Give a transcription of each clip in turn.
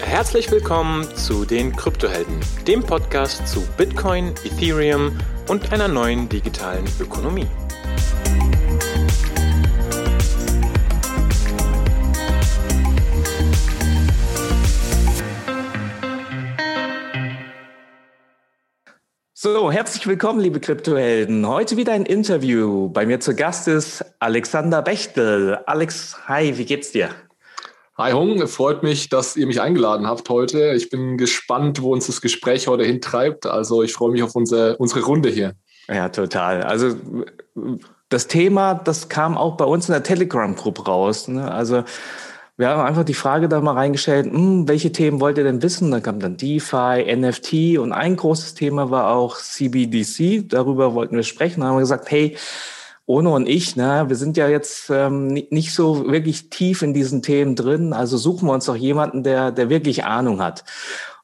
Herzlich willkommen zu den Kryptohelden, dem Podcast zu Bitcoin, Ethereum und einer neuen digitalen Ökonomie. So, herzlich willkommen, liebe Kryptohelden. Heute wieder ein Interview. Bei mir zu Gast ist Alexander Bechtel. Alex, hi, wie geht's dir? Hi Hung, freut mich, dass ihr mich eingeladen habt heute. Ich bin gespannt, wo uns das Gespräch heute hintreibt. Also ich freue mich auf unsere, unsere Runde hier. Ja, total. Also das Thema, das kam auch bei uns in der Telegram-Gruppe raus. Ne? Also wir haben einfach die Frage da mal reingestellt, hm, welche Themen wollt ihr denn wissen? Da kam dann DeFi, NFT und ein großes Thema war auch CBDC. Darüber wollten wir sprechen. Da haben wir gesagt, hey, Ono und ich, ne, wir sind ja jetzt ähm, nicht so wirklich tief in diesen Themen drin. Also suchen wir uns doch jemanden, der, der wirklich Ahnung hat.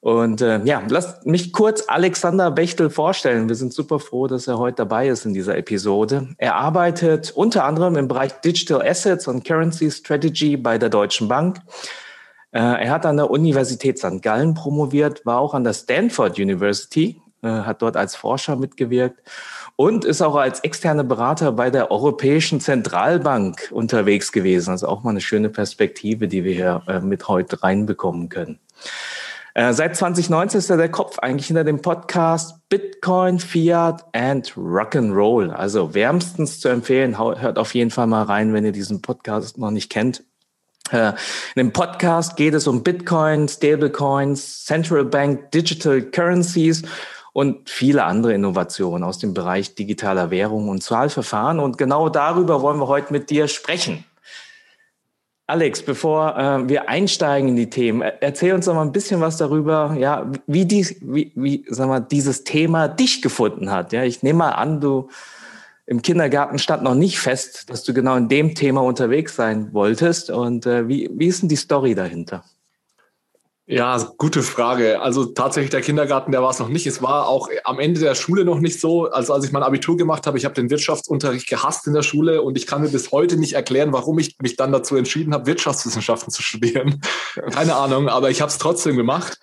Und äh, ja, lasst mich kurz Alexander Bechtel vorstellen. Wir sind super froh, dass er heute dabei ist in dieser Episode. Er arbeitet unter anderem im Bereich Digital Assets und Currency Strategy bei der Deutschen Bank. Äh, er hat an der Universität St. Gallen promoviert, war auch an der Stanford University, äh, hat dort als Forscher mitgewirkt und ist auch als externe Berater bei der Europäischen Zentralbank unterwegs gewesen. Also auch mal eine schöne Perspektive, die wir hier äh, mit heute reinbekommen können. Äh, seit 2019 ist er der Kopf eigentlich hinter dem Podcast Bitcoin, Fiat and Rock'n'Roll. Also wärmstens zu empfehlen. Hört auf jeden Fall mal rein, wenn ihr diesen Podcast noch nicht kennt. Äh, in dem Podcast geht es um Bitcoin, Stablecoins, Central Bank Digital Currencies und viele andere Innovationen aus dem Bereich digitaler Währung und Zahlverfahren. Und genau darüber wollen wir heute mit dir sprechen. Alex, bevor äh, wir einsteigen in die Themen, erzähl uns doch mal ein bisschen was darüber, ja, wie, dies, wie, wie sag mal, dieses Thema dich gefunden hat. Ja, ich nehme mal an, du im Kindergarten stand noch nicht fest, dass du genau in dem Thema unterwegs sein wolltest. Und äh, wie, wie ist denn die Story dahinter? Ja, gute Frage. Also tatsächlich der Kindergarten, der war es noch nicht. Es war auch am Ende der Schule noch nicht so. Also als ich mein Abitur gemacht habe, ich habe den Wirtschaftsunterricht gehasst in der Schule und ich kann mir bis heute nicht erklären, warum ich mich dann dazu entschieden habe, Wirtschaftswissenschaften zu studieren. Keine Ahnung, aber ich habe es trotzdem gemacht.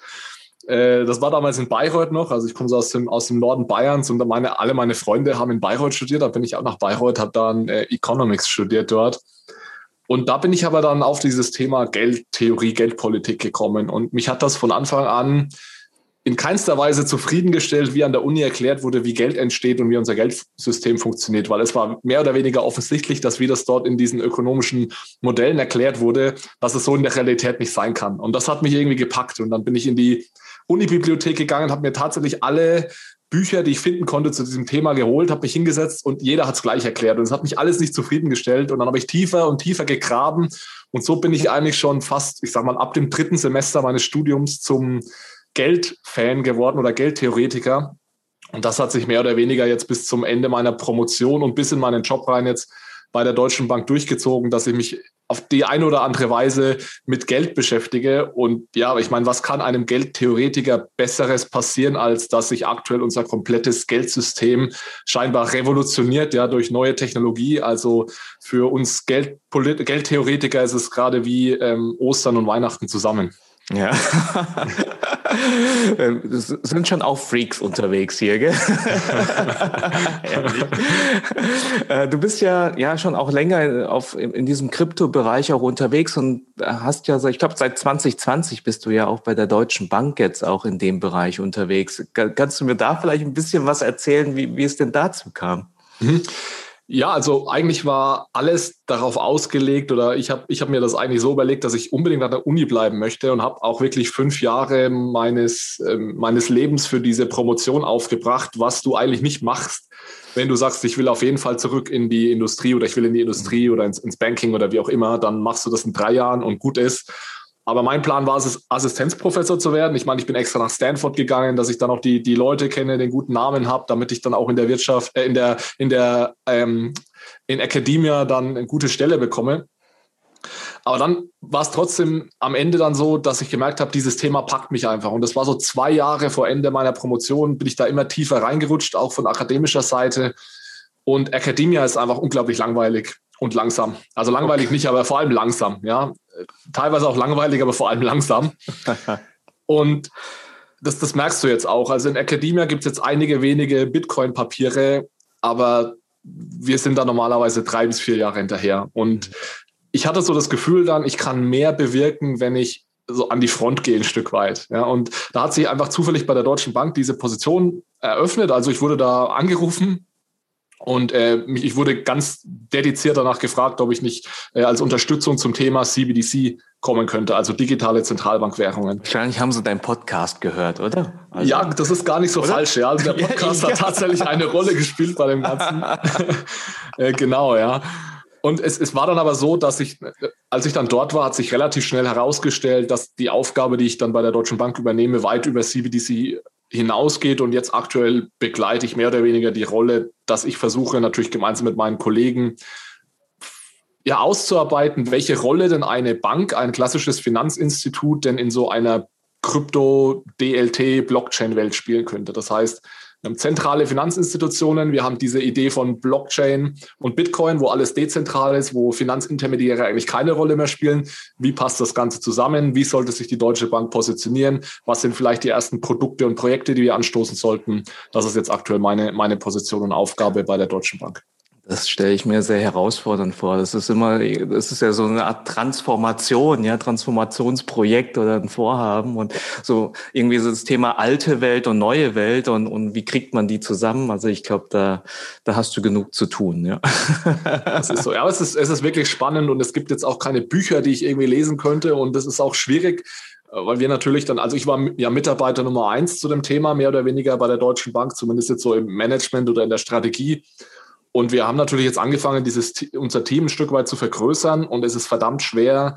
Äh, das war damals in Bayreuth noch. Also ich komme so aus dem, aus dem Norden Bayerns und meine, alle meine Freunde haben in Bayreuth studiert. Da bin ich auch nach Bayreuth, habe dann äh, Economics studiert dort. Und da bin ich aber dann auf dieses Thema Geldtheorie, Geldpolitik gekommen. Und mich hat das von Anfang an in keinster Weise zufriedengestellt, wie an der Uni erklärt wurde, wie Geld entsteht und wie unser Geldsystem funktioniert, weil es war mehr oder weniger offensichtlich, dass wie das dort in diesen ökonomischen Modellen erklärt wurde, dass es so in der Realität nicht sein kann. Und das hat mich irgendwie gepackt. Und dann bin ich in die Unibibliothek gegangen, habe mir tatsächlich alle Bücher, die ich finden konnte zu diesem Thema geholt, habe mich hingesetzt und jeder hat es gleich erklärt. Und es hat mich alles nicht zufriedengestellt. Und dann habe ich tiefer und tiefer gegraben. Und so bin ich eigentlich schon fast, ich sage mal, ab dem dritten Semester meines Studiums zum Geldfan geworden oder Geldtheoretiker. Und das hat sich mehr oder weniger jetzt bis zum Ende meiner Promotion und bis in meinen Job rein jetzt bei der Deutschen Bank durchgezogen, dass ich mich auf die eine oder andere Weise mit Geld beschäftige. Und ja, ich meine, was kann einem Geldtheoretiker Besseres passieren, als dass sich aktuell unser komplettes Geldsystem scheinbar revolutioniert, ja, durch neue Technologie. Also für uns Geld, Geldtheoretiker ist es gerade wie ähm, Ostern und Weihnachten zusammen. Ja. Es sind schon auch Freaks unterwegs hier, gell? Äh, du bist ja, ja schon auch länger auf, in diesem Kryptobereich auch unterwegs und hast ja, ich glaube, seit 2020 bist du ja auch bei der Deutschen Bank jetzt auch in dem Bereich unterwegs. Kannst du mir da vielleicht ein bisschen was erzählen, wie, wie es denn dazu kam? Mhm. Ja, also eigentlich war alles darauf ausgelegt oder ich habe ich hab mir das eigentlich so überlegt, dass ich unbedingt an der Uni bleiben möchte und habe auch wirklich fünf Jahre meines, äh, meines Lebens für diese Promotion aufgebracht, was du eigentlich nicht machst, wenn du sagst, ich will auf jeden Fall zurück in die Industrie oder ich will in die Industrie oder ins, ins Banking oder wie auch immer, dann machst du das in drei Jahren und gut ist. Aber mein Plan war es, Assistenzprofessor zu werden. Ich meine, ich bin extra nach Stanford gegangen, dass ich dann auch die, die Leute kenne, den guten Namen habe, damit ich dann auch in der Wirtschaft, äh, in der, in der, ähm, in Academia dann eine gute Stelle bekomme. Aber dann war es trotzdem am Ende dann so, dass ich gemerkt habe, dieses Thema packt mich einfach. Und das war so zwei Jahre vor Ende meiner Promotion, bin ich da immer tiefer reingerutscht, auch von akademischer Seite. Und Academia ist einfach unglaublich langweilig. und langsam. Also langweilig okay. nicht, aber vor allem langsam. Ja, teilweise auch langweilig, aber vor allem langsam. und das, das merkst du jetzt auch. Also in Academia gibt es jetzt einige wenige Bitcoin-Papiere, aber wir sind da normalerweise drei bis vier Jahre hinterher. Und ich hatte so das Gefühl dann, ich kann mehr bewirken, wenn ich so an die Front gehe ein Stück weit. Ja, und da hat sich einfach zufällig bei der Deutschen Bank diese Position eröffnet. Also ich wurde da angerufen und äh, ich wurde ganz dediziert danach gefragt, ob ich nicht äh, als Unterstützung zum Thema CBDC kommen könnte, also digitale Zentralbankwährungen. Wahrscheinlich haben Sie deinen Podcast gehört, oder? Also, ja, das ist gar nicht so oder? falsch. Ja. Also der Podcast ja, ja. hat tatsächlich eine Rolle gespielt bei dem Ganzen. äh, genau, ja. Und es, es war dann aber so, dass ich, als ich dann dort war, hat sich relativ schnell herausgestellt, dass die Aufgabe, die ich dann bei der Deutschen Bank übernehme, weit über CBDC hinausgeht. Und jetzt aktuell begleite ich mehr oder weniger die Rolle, dass ich versuche, natürlich gemeinsam mit meinen Kollegen ja auszuarbeiten, welche Rolle denn eine Bank, ein klassisches Finanzinstitut denn in so einer Krypto-DLT-Blockchain-Welt spielen könnte. Das heißt, zentrale Finanzinstitutionen, wir haben diese Idee von Blockchain und Bitcoin, wo alles dezentral ist, wo Finanzintermediäre eigentlich keine Rolle mehr spielen. Wie passt das Ganze zusammen? Wie sollte sich die Deutsche Bank positionieren? Was sind vielleicht die ersten Produkte und Projekte, die wir anstoßen sollten? Das ist jetzt aktuell meine, meine Position und Aufgabe bei der Deutschen Bank. Das stelle ich mir sehr herausfordernd vor. Das ist immer, das ist ja so eine Art Transformation, ja, Transformationsprojekt oder ein Vorhaben und so irgendwie so das Thema alte Welt und neue Welt und, und wie kriegt man die zusammen? Also ich glaube, da, da hast du genug zu tun, ja. Das ist so. Ja, es ist, es ist wirklich spannend und es gibt jetzt auch keine Bücher, die ich irgendwie lesen könnte und das ist auch schwierig, weil wir natürlich dann, also ich war ja Mitarbeiter Nummer eins zu dem Thema, mehr oder weniger bei der Deutschen Bank, zumindest jetzt so im Management oder in der Strategie. Und wir haben natürlich jetzt angefangen, dieses, unser Team ein Stück weit zu vergrößern. Und es ist verdammt schwer,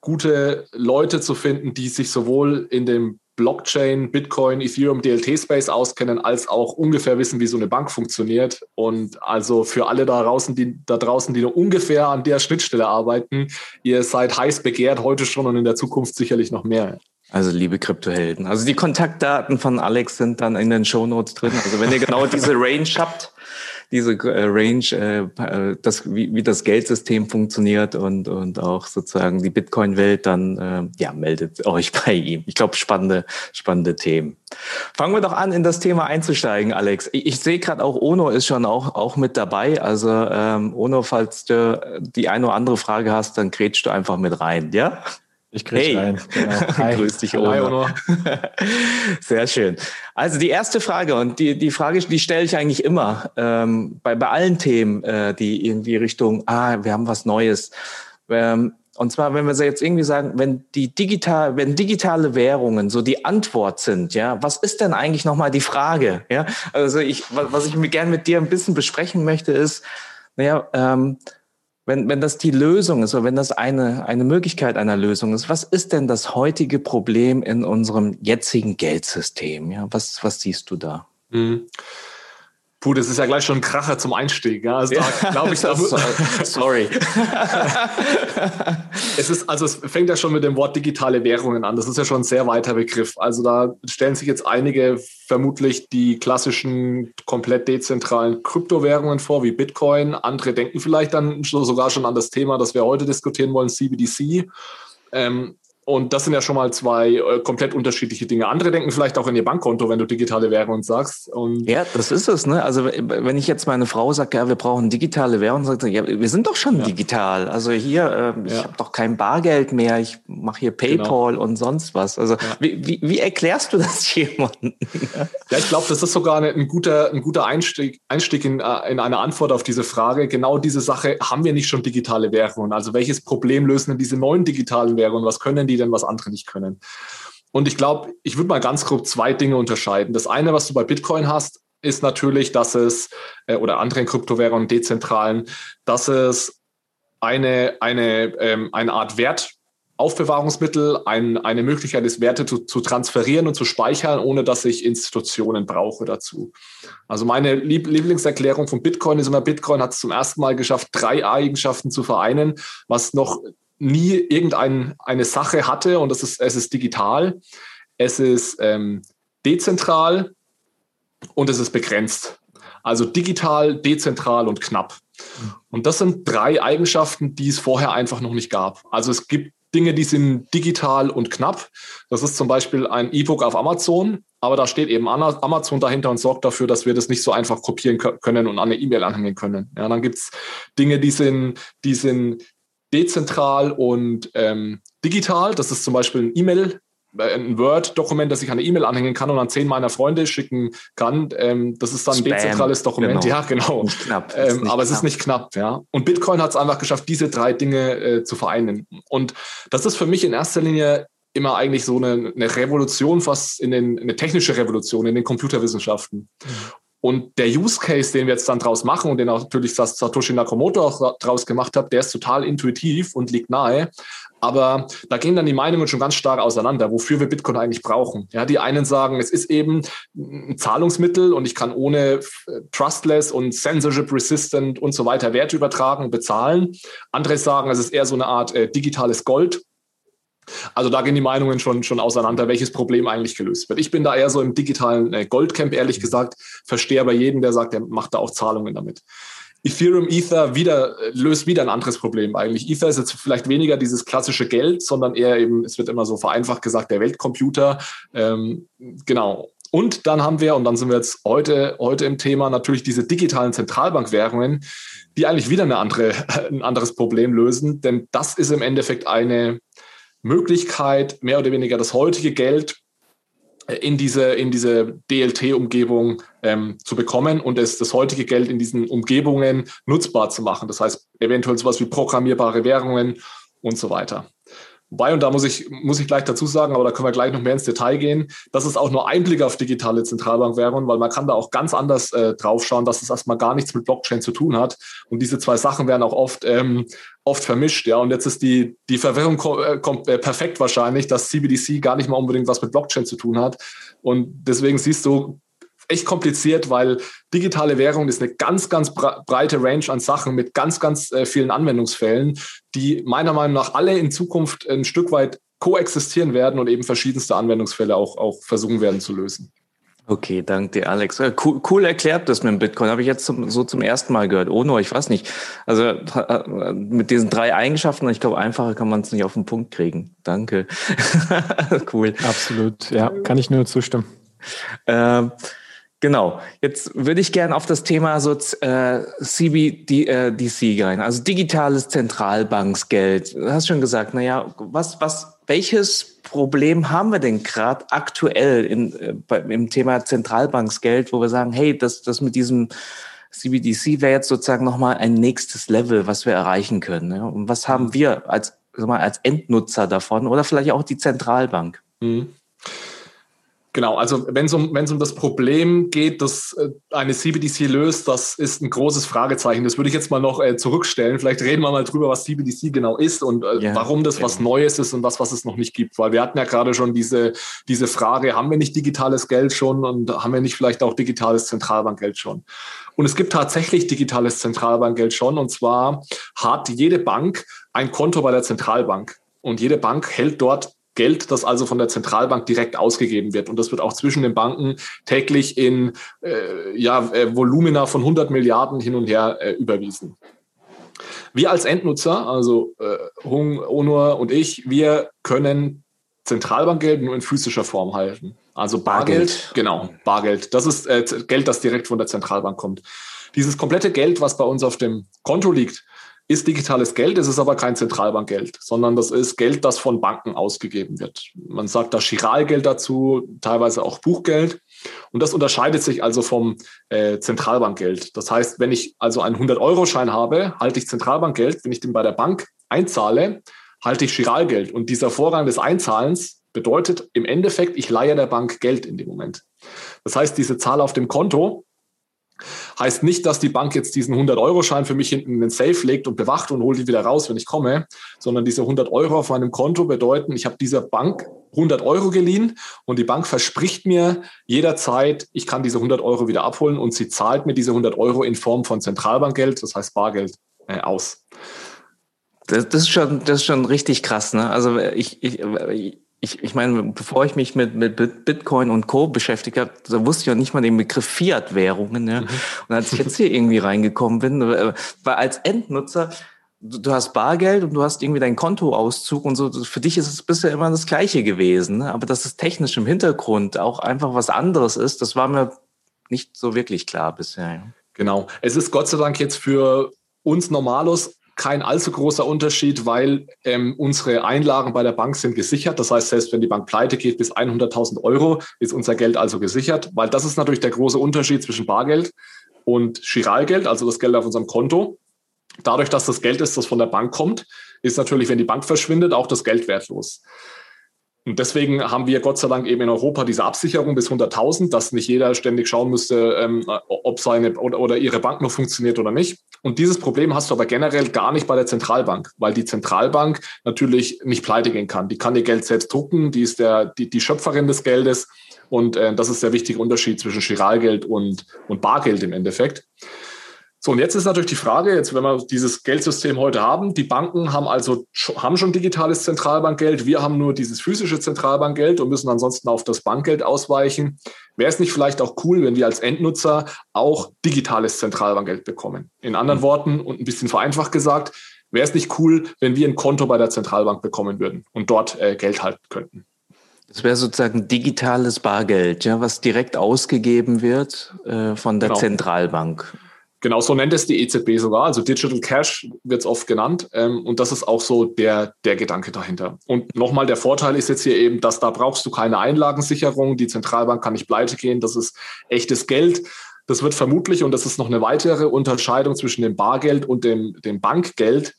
gute Leute zu finden, die sich sowohl in dem Blockchain, Bitcoin, Ethereum, DLT-Space auskennen, als auch ungefähr wissen, wie so eine Bank funktioniert. Und also für alle da draußen, die, da draußen, die nur ungefähr an der Schnittstelle arbeiten, ihr seid heiß begehrt heute schon und in der Zukunft sicherlich noch mehr. Also liebe Kryptohelden. Also die Kontaktdaten von Alex sind dann in den Shownotes drin. Also wenn ihr genau diese Range habt, diese äh, Range, äh, äh, das, wie, wie das Geldsystem funktioniert und, und auch sozusagen die Bitcoin-Welt, dann äh, ja, meldet euch bei ihm. Ich glaube, spannende, spannende Themen. Fangen wir doch an, in das Thema einzusteigen, Alex. Ich, ich sehe gerade auch, Ono ist schon auch, auch mit dabei. Also ähm, Ono, falls du die eine oder andere Frage hast, dann grätsch du einfach mit rein, ja? Ich kriege hey. rein. Genau. Hi. Grüß dich, Ono. Sehr schön. Also die erste Frage und die, die Frage, die stelle ich eigentlich immer ähm, bei, bei allen Themen, äh, die irgendwie Richtung, ah, wir haben was Neues. Ähm, und zwar, wenn wir jetzt irgendwie sagen, wenn die digital, wenn digitale Währungen so die Antwort sind, ja, was ist denn eigentlich nochmal die Frage? Ja, also ich, was ich mir gerne mit dir ein bisschen besprechen möchte, ist, naja, ähm, wenn, wenn das die Lösung ist oder wenn das eine, eine Möglichkeit einer Lösung ist, was ist denn das heutige Problem in unserem jetzigen Geldsystem? Ja, was, was siehst du da? Mhm. Puh, das ist ja gleich schon ein Kracher zum Einstieg. Ja? Also da glaube ich, da sorry. es ist, also es fängt ja schon mit dem Wort digitale Währungen an. Das ist ja schon ein sehr weiter Begriff. Also da stellen sich jetzt einige vermutlich die klassischen komplett dezentralen Kryptowährungen vor, wie Bitcoin. Andere denken vielleicht dann sogar schon an das Thema, das wir heute diskutieren wollen, CBDC. Ähm, und das sind ja schon mal zwei äh, komplett unterschiedliche Dinge. Andere denken vielleicht auch in ihr Bankkonto, wenn du digitale Währung sagst. Und ja, das ist es. Ne? Also wenn ich jetzt meine Frau sage, ja, wir brauchen digitale Währung, sagt sie, ja, wir sind doch schon ja. digital. Also hier, äh, ich ja. habe doch kein Bargeld mehr, ich mache hier genau. PayPal genau. und sonst was. Also ja. wie, wie, wie, erklärst du das jemandem? ja, ich glaube, das ist sogar eine, ein guter, ein guter Einstieg, Einstieg in, äh, in eine Antwort auf diese Frage. Genau diese Sache, haben wir nicht schon digitale Währungen? Also welches Problem lösen denn diese neuen digitalen Währungen? Was können die denn, was andere nicht können. Und ich glaube, ich würde mal ganz grob zwei Dinge unterscheiden. Das eine, was du bei Bitcoin hast, ist natürlich, dass es, äh, oder anderen Kryptowährungen, dezentralen, dass es eine, eine, ähm, eine Art Wertaufbewahrungsmittel, ein, eine Möglichkeit ist, Werte zu, zu transferieren und zu speichern, ohne dass ich Institutionen brauche dazu. Also meine Lieb Lieblingserklärung von Bitcoin ist immer, Bitcoin hat es zum ersten Mal geschafft, drei Eigenschaften zu vereinen, was noch nie irgendeine Sache hatte und das ist, es ist digital, es ist ähm, dezentral und es ist begrenzt. Also digital, dezentral und knapp. Und das sind drei Eigenschaften, die es vorher einfach noch nicht gab. Also es gibt Dinge, die sind digital und knapp. Das ist zum Beispiel ein E-Book auf Amazon, aber da steht eben Amazon dahinter und sorgt dafür, dass wir das nicht so einfach kopieren können und an eine E-Mail anhängen können. Ja, dann gibt's Dinge, die sind, die sind dezentral und ähm, digital. Das ist zum Beispiel ein E-Mail äh, ein Word-Dokument, das ich an eine E-Mail anhängen kann und an zehn meiner Freunde schicken kann. Ähm, das ist dann ein dezentrales Dokument. Genau. Ja, genau. Nicht knapp. Ähm, nicht aber knapp. es ist nicht knapp, ja. Und Bitcoin hat es einfach geschafft, diese drei Dinge äh, zu vereinen. Und das ist für mich in erster Linie immer eigentlich so eine, eine Revolution, fast in den, eine technische Revolution in den Computerwissenschaften. Mhm. Und der Use Case, den wir jetzt dann draus machen und den auch natürlich Satoshi Nakamoto auch draus gemacht hat, der ist total intuitiv und liegt nahe. Aber da gehen dann die Meinungen schon ganz stark auseinander, wofür wir Bitcoin eigentlich brauchen. Ja, die einen sagen, es ist eben ein Zahlungsmittel und ich kann ohne trustless und censorship resistant und so weiter Werte übertragen und bezahlen. Andere sagen, es ist eher so eine Art äh, digitales Gold. Also da gehen die Meinungen schon, schon auseinander, welches Problem eigentlich gelöst wird. Ich bin da eher so im digitalen äh, Goldcamp, ehrlich gesagt, verstehe aber jeden, der sagt, der macht da auch Zahlungen damit. Ethereum Ether wieder, äh, löst wieder ein anderes Problem eigentlich. Ether ist jetzt vielleicht weniger dieses klassische Geld, sondern eher eben, es wird immer so vereinfacht gesagt, der Weltcomputer. Ähm, genau. Und dann haben wir, und dann sind wir jetzt heute, heute im Thema, natürlich diese digitalen Zentralbankwährungen, die eigentlich wieder eine andere, ein anderes Problem lösen. Denn das ist im Endeffekt eine, Möglichkeit, mehr oder weniger das heutige Geld äh, in diese, in diese DLT-Umgebung ähm, zu bekommen und es, das heutige Geld in diesen Umgebungen nutzbar zu machen. Das heißt, eventuell sowas wie programmierbare Währungen und so weiter. Wobei, und da muss ich, muss ich gleich dazu sagen, aber da können wir gleich noch mehr ins Detail gehen, das ist auch nur ein Blick auf digitale Zentralbankwährungen, weil man kann da auch ganz anders äh, draufschauen, dass es erstmal gar nichts mit Blockchain zu tun hat. Und diese zwei Sachen werden auch oft, ähm, oft vermischt. Ja, und jetzt ist die, die Verwirrung äh, kommt äh, perfekt wahrscheinlich, dass CBDC gar nicht mal unbedingt was mit Blockchain zu tun hat. Und deswegen siehst du, echt kompliziert, weil digitale Währung ist eine ganz, ganz breite Range an Sachen mit ganz, ganz äh, vielen Anwendungsfällen, die meiner Meinung nach alle in Zukunft ein Stück weit koexistieren werden und eben verschiedenste Anwendungsfälle auch, auch versuchen werden zu lösen. Okay, danke dir, Alex. Cool, cool erklärt das mit dem Bitcoin. Habe ich jetzt zum, so zum ersten Mal gehört. Oh no, ich weiß nicht. Also äh, mit diesen drei Eigenschaften, ich glaube, einfacher kann man es nicht auf den Punkt kriegen. Danke. cool. Absolut, ja, kann ich nur zustimmen. Ähm, Genau. Jetzt würde ich gerne auf das Thema so äh, CBDC äh, rein, also digitales Zentralbanksgeld. Du hast schon gesagt, na ja, was, was, welches Problem haben wir denn gerade aktuell in, äh, bei, im Thema Zentralbanksgeld, wo wir sagen, hey, das, das mit diesem CBDC wäre jetzt sozusagen nochmal ein nächstes Level, was wir erreichen können. Ja? Und was haben mhm. wir als, sag mal, als Endnutzer davon oder vielleicht auch die Zentralbank? Mhm. Genau, also wenn es um, um das Problem geht, dass äh, eine CBDC löst, das ist ein großes Fragezeichen. Das würde ich jetzt mal noch äh, zurückstellen. Vielleicht reden wir mal drüber, was CBDC genau ist und äh, ja, warum das ja. was Neues ist und was, was es noch nicht gibt. Weil wir hatten ja gerade schon diese, diese Frage, haben wir nicht digitales Geld schon und haben wir nicht vielleicht auch digitales Zentralbankgeld schon? Und es gibt tatsächlich digitales Zentralbankgeld schon. Und zwar hat jede Bank ein Konto bei der Zentralbank. Und jede Bank hält dort Geld, das also von der Zentralbank direkt ausgegeben wird. Und das wird auch zwischen den Banken täglich in äh, ja, äh, Volumina von 100 Milliarden hin und her äh, überwiesen. Wir als Endnutzer, also äh, Hung, Onur und ich, wir können Zentralbankgeld nur in physischer Form halten. Also Bargeld, Bargeld. genau, Bargeld. Das ist äh, Geld, das direkt von der Zentralbank kommt. Dieses komplette Geld, was bei uns auf dem Konto liegt, ist digitales Geld, es ist aber kein Zentralbankgeld, sondern das ist Geld, das von Banken ausgegeben wird. Man sagt da Chiralgeld dazu, teilweise auch Buchgeld. Und das unterscheidet sich also vom äh, Zentralbankgeld. Das heißt, wenn ich also einen 100-Euro-Schein habe, halte ich Zentralbankgeld. Wenn ich den bei der Bank einzahle, halte ich Chiralgeld. Und dieser Vorrang des Einzahlens bedeutet im Endeffekt, ich leihe der Bank Geld in dem Moment. Das heißt, diese Zahl auf dem Konto Heißt nicht, dass die Bank jetzt diesen 100-Euro-Schein für mich hinten in den Safe legt und bewacht und holt die wieder raus, wenn ich komme, sondern diese 100 Euro auf meinem Konto bedeuten, ich habe dieser Bank 100 Euro geliehen und die Bank verspricht mir jederzeit, ich kann diese 100 Euro wieder abholen und sie zahlt mir diese 100 Euro in Form von Zentralbankgeld, das heißt Bargeld, äh, aus. Das, das, ist schon, das ist schon richtig krass. Ne? Also ich, ich, ich, ich meine, bevor ich mich mit, mit Bitcoin und Co. beschäftigt habe, da wusste ich ja nicht mal den Begriff Fiat-Währungen. Ja. Mhm. Und als ich jetzt hier irgendwie reingekommen bin, äh, weil als Endnutzer, du, du hast Bargeld und du hast irgendwie deinen Kontoauszug und so, für dich ist es bisher immer das Gleiche gewesen. Ne? Aber dass es technisch im Hintergrund auch einfach was anderes ist, das war mir nicht so wirklich klar bisher. Genau. Es ist Gott sei Dank jetzt für uns Normalos kein allzu großer Unterschied, weil ähm, unsere Einlagen bei der Bank sind gesichert. Das heißt, selbst wenn die Bank pleite geht bis 100.000 Euro, ist unser Geld also gesichert, weil das ist natürlich der große Unterschied zwischen Bargeld und Chiralgeld, also das Geld auf unserem Konto. Dadurch, dass das Geld ist, das von der Bank kommt, ist natürlich, wenn die Bank verschwindet, auch das Geld wertlos. Und deswegen haben wir Gott sei Dank eben in Europa diese Absicherung bis 100.000, dass nicht jeder ständig schauen müsste, ähm, ob seine oder, oder ihre Bank noch funktioniert oder nicht. Und dieses Problem hast du aber generell gar nicht bei der Zentralbank, weil die Zentralbank natürlich nicht pleite gehen kann. Die kann ihr Geld selbst drucken, die ist der, die, die Schöpferin des Geldes. Und äh, das ist der wichtige Unterschied zwischen Chiralgeld und, und Bargeld im Endeffekt. So, und jetzt ist natürlich die Frage, jetzt, wenn wir dieses Geldsystem heute haben, die Banken haben also haben schon digitales Zentralbankgeld, wir haben nur dieses physische Zentralbankgeld und müssen ansonsten auf das Bankgeld ausweichen. Wäre es nicht vielleicht auch cool, wenn wir als Endnutzer auch digitales Zentralbankgeld bekommen? In anderen mhm. Worten und ein bisschen vereinfacht gesagt, wäre es nicht cool, wenn wir ein Konto bei der Zentralbank bekommen würden und dort äh, Geld halten könnten? Das wäre sozusagen digitales Bargeld, ja, was direkt ausgegeben wird äh, von der genau. Zentralbank. Genau, so nennt es die EZB sogar. Also Digital Cash wird es oft genannt. Ähm, und das ist auch so der, der Gedanke dahinter. Und nochmal, der Vorteil ist jetzt hier eben, dass da brauchst du keine Einlagensicherung. Die Zentralbank kann nicht pleite gehen. Das ist echtes Geld. Das wird vermutlich, und das ist noch eine weitere Unterscheidung zwischen dem Bargeld und dem, dem Bankgeld,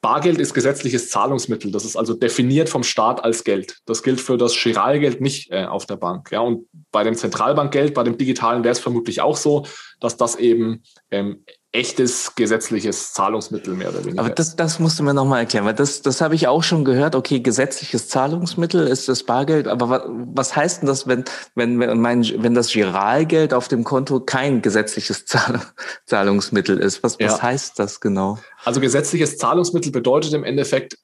Bargeld ist gesetzliches Zahlungsmittel. Das ist also definiert vom Staat als Geld. Das gilt für das Giralgeld nicht äh, auf der Bank. Ja, und bei dem Zentralbankgeld, bei dem digitalen wäre es vermutlich auch so, dass das eben ähm, echtes gesetzliches Zahlungsmittel mehr oder weniger. Aber das, das musst du mir nochmal erklären, weil das, das habe ich auch schon gehört. Okay, gesetzliches Zahlungsmittel ist das Bargeld, aber was, was heißt denn das, wenn, wenn, wenn, mein, wenn das Giralgeld auf dem Konto kein gesetzliches Zahl, Zahlungsmittel ist? Was, was ja. heißt das genau? Also gesetzliches Zahlungsmittel bedeutet im Endeffekt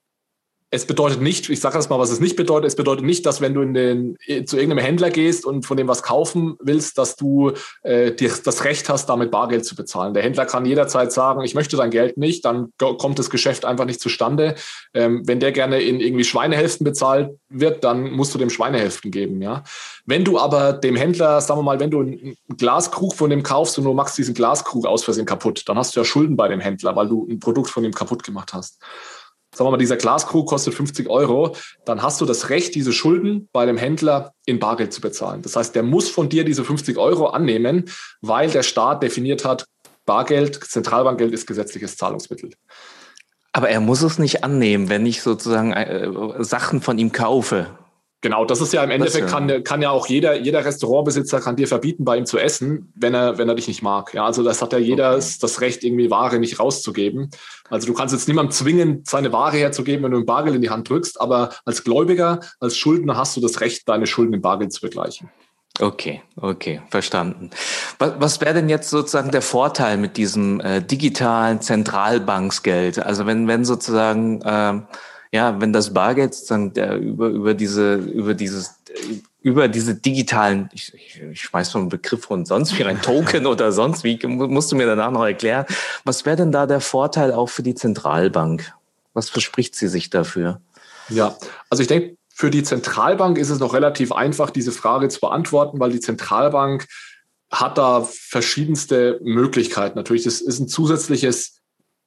es bedeutet nicht, ich sage das mal, was es nicht bedeutet, es bedeutet nicht, dass wenn du in den, zu irgendeinem Händler gehst und von dem was kaufen willst, dass du äh, dir das Recht hast, damit Bargeld zu bezahlen. Der Händler kann jederzeit sagen, ich möchte dein Geld nicht, dann kommt das Geschäft einfach nicht zustande. Ähm, wenn der gerne in irgendwie Schweinehälften bezahlt wird, dann musst du dem Schweinehälften geben. Ja? Wenn du aber dem Händler, sagen wir mal, wenn du einen Glaskrug von dem kaufst und du machst diesen Glaskrug aus Versehen kaputt, dann hast du ja Schulden bei dem Händler, weil du ein Produkt von ihm kaputt gemacht hast sagen wir mal, dieser Glaskrug kostet 50 Euro, dann hast du das Recht, diese Schulden bei dem Händler in Bargeld zu bezahlen. Das heißt, der muss von dir diese 50 Euro annehmen, weil der Staat definiert hat, Bargeld, Zentralbankgeld ist gesetzliches Zahlungsmittel. Aber er muss es nicht annehmen, wenn ich sozusagen äh, Sachen von ihm kaufe. Genau, das ist ja im Endeffekt, kann, kann ja auch jeder, jeder Restaurantbesitzer kann dir verbieten, bei ihm zu essen, wenn er, wenn er dich nicht mag. Ja, also das hat ja jeder okay. das Recht, irgendwie Ware nicht rauszugeben. Also du kannst jetzt niemandem zwingen, seine Ware herzugeben, wenn du ein Bargeld in die Hand drückst, aber als Gläubiger, als Schuldner hast du das Recht, deine Schulden in Bargeld zu begleichen. Okay, okay, verstanden. Was, was wäre denn jetzt sozusagen der Vorteil mit diesem äh, digitalen Zentralbanksgeld? Also wenn, wenn sozusagen äh, ja, wenn das Bargeld sozusagen der, über, über diese, über dieses, über diese digitalen, ich, ich, ich weiß von Begriff von sonst wie ein Token oder sonst wie, musst du mir danach noch erklären. Was wäre denn da der Vorteil auch für die Zentralbank? Was verspricht sie sich dafür? Ja, also ich denke, für die Zentralbank ist es noch relativ einfach, diese Frage zu beantworten, weil die Zentralbank hat da verschiedenste Möglichkeiten. Natürlich, das ist ein zusätzliches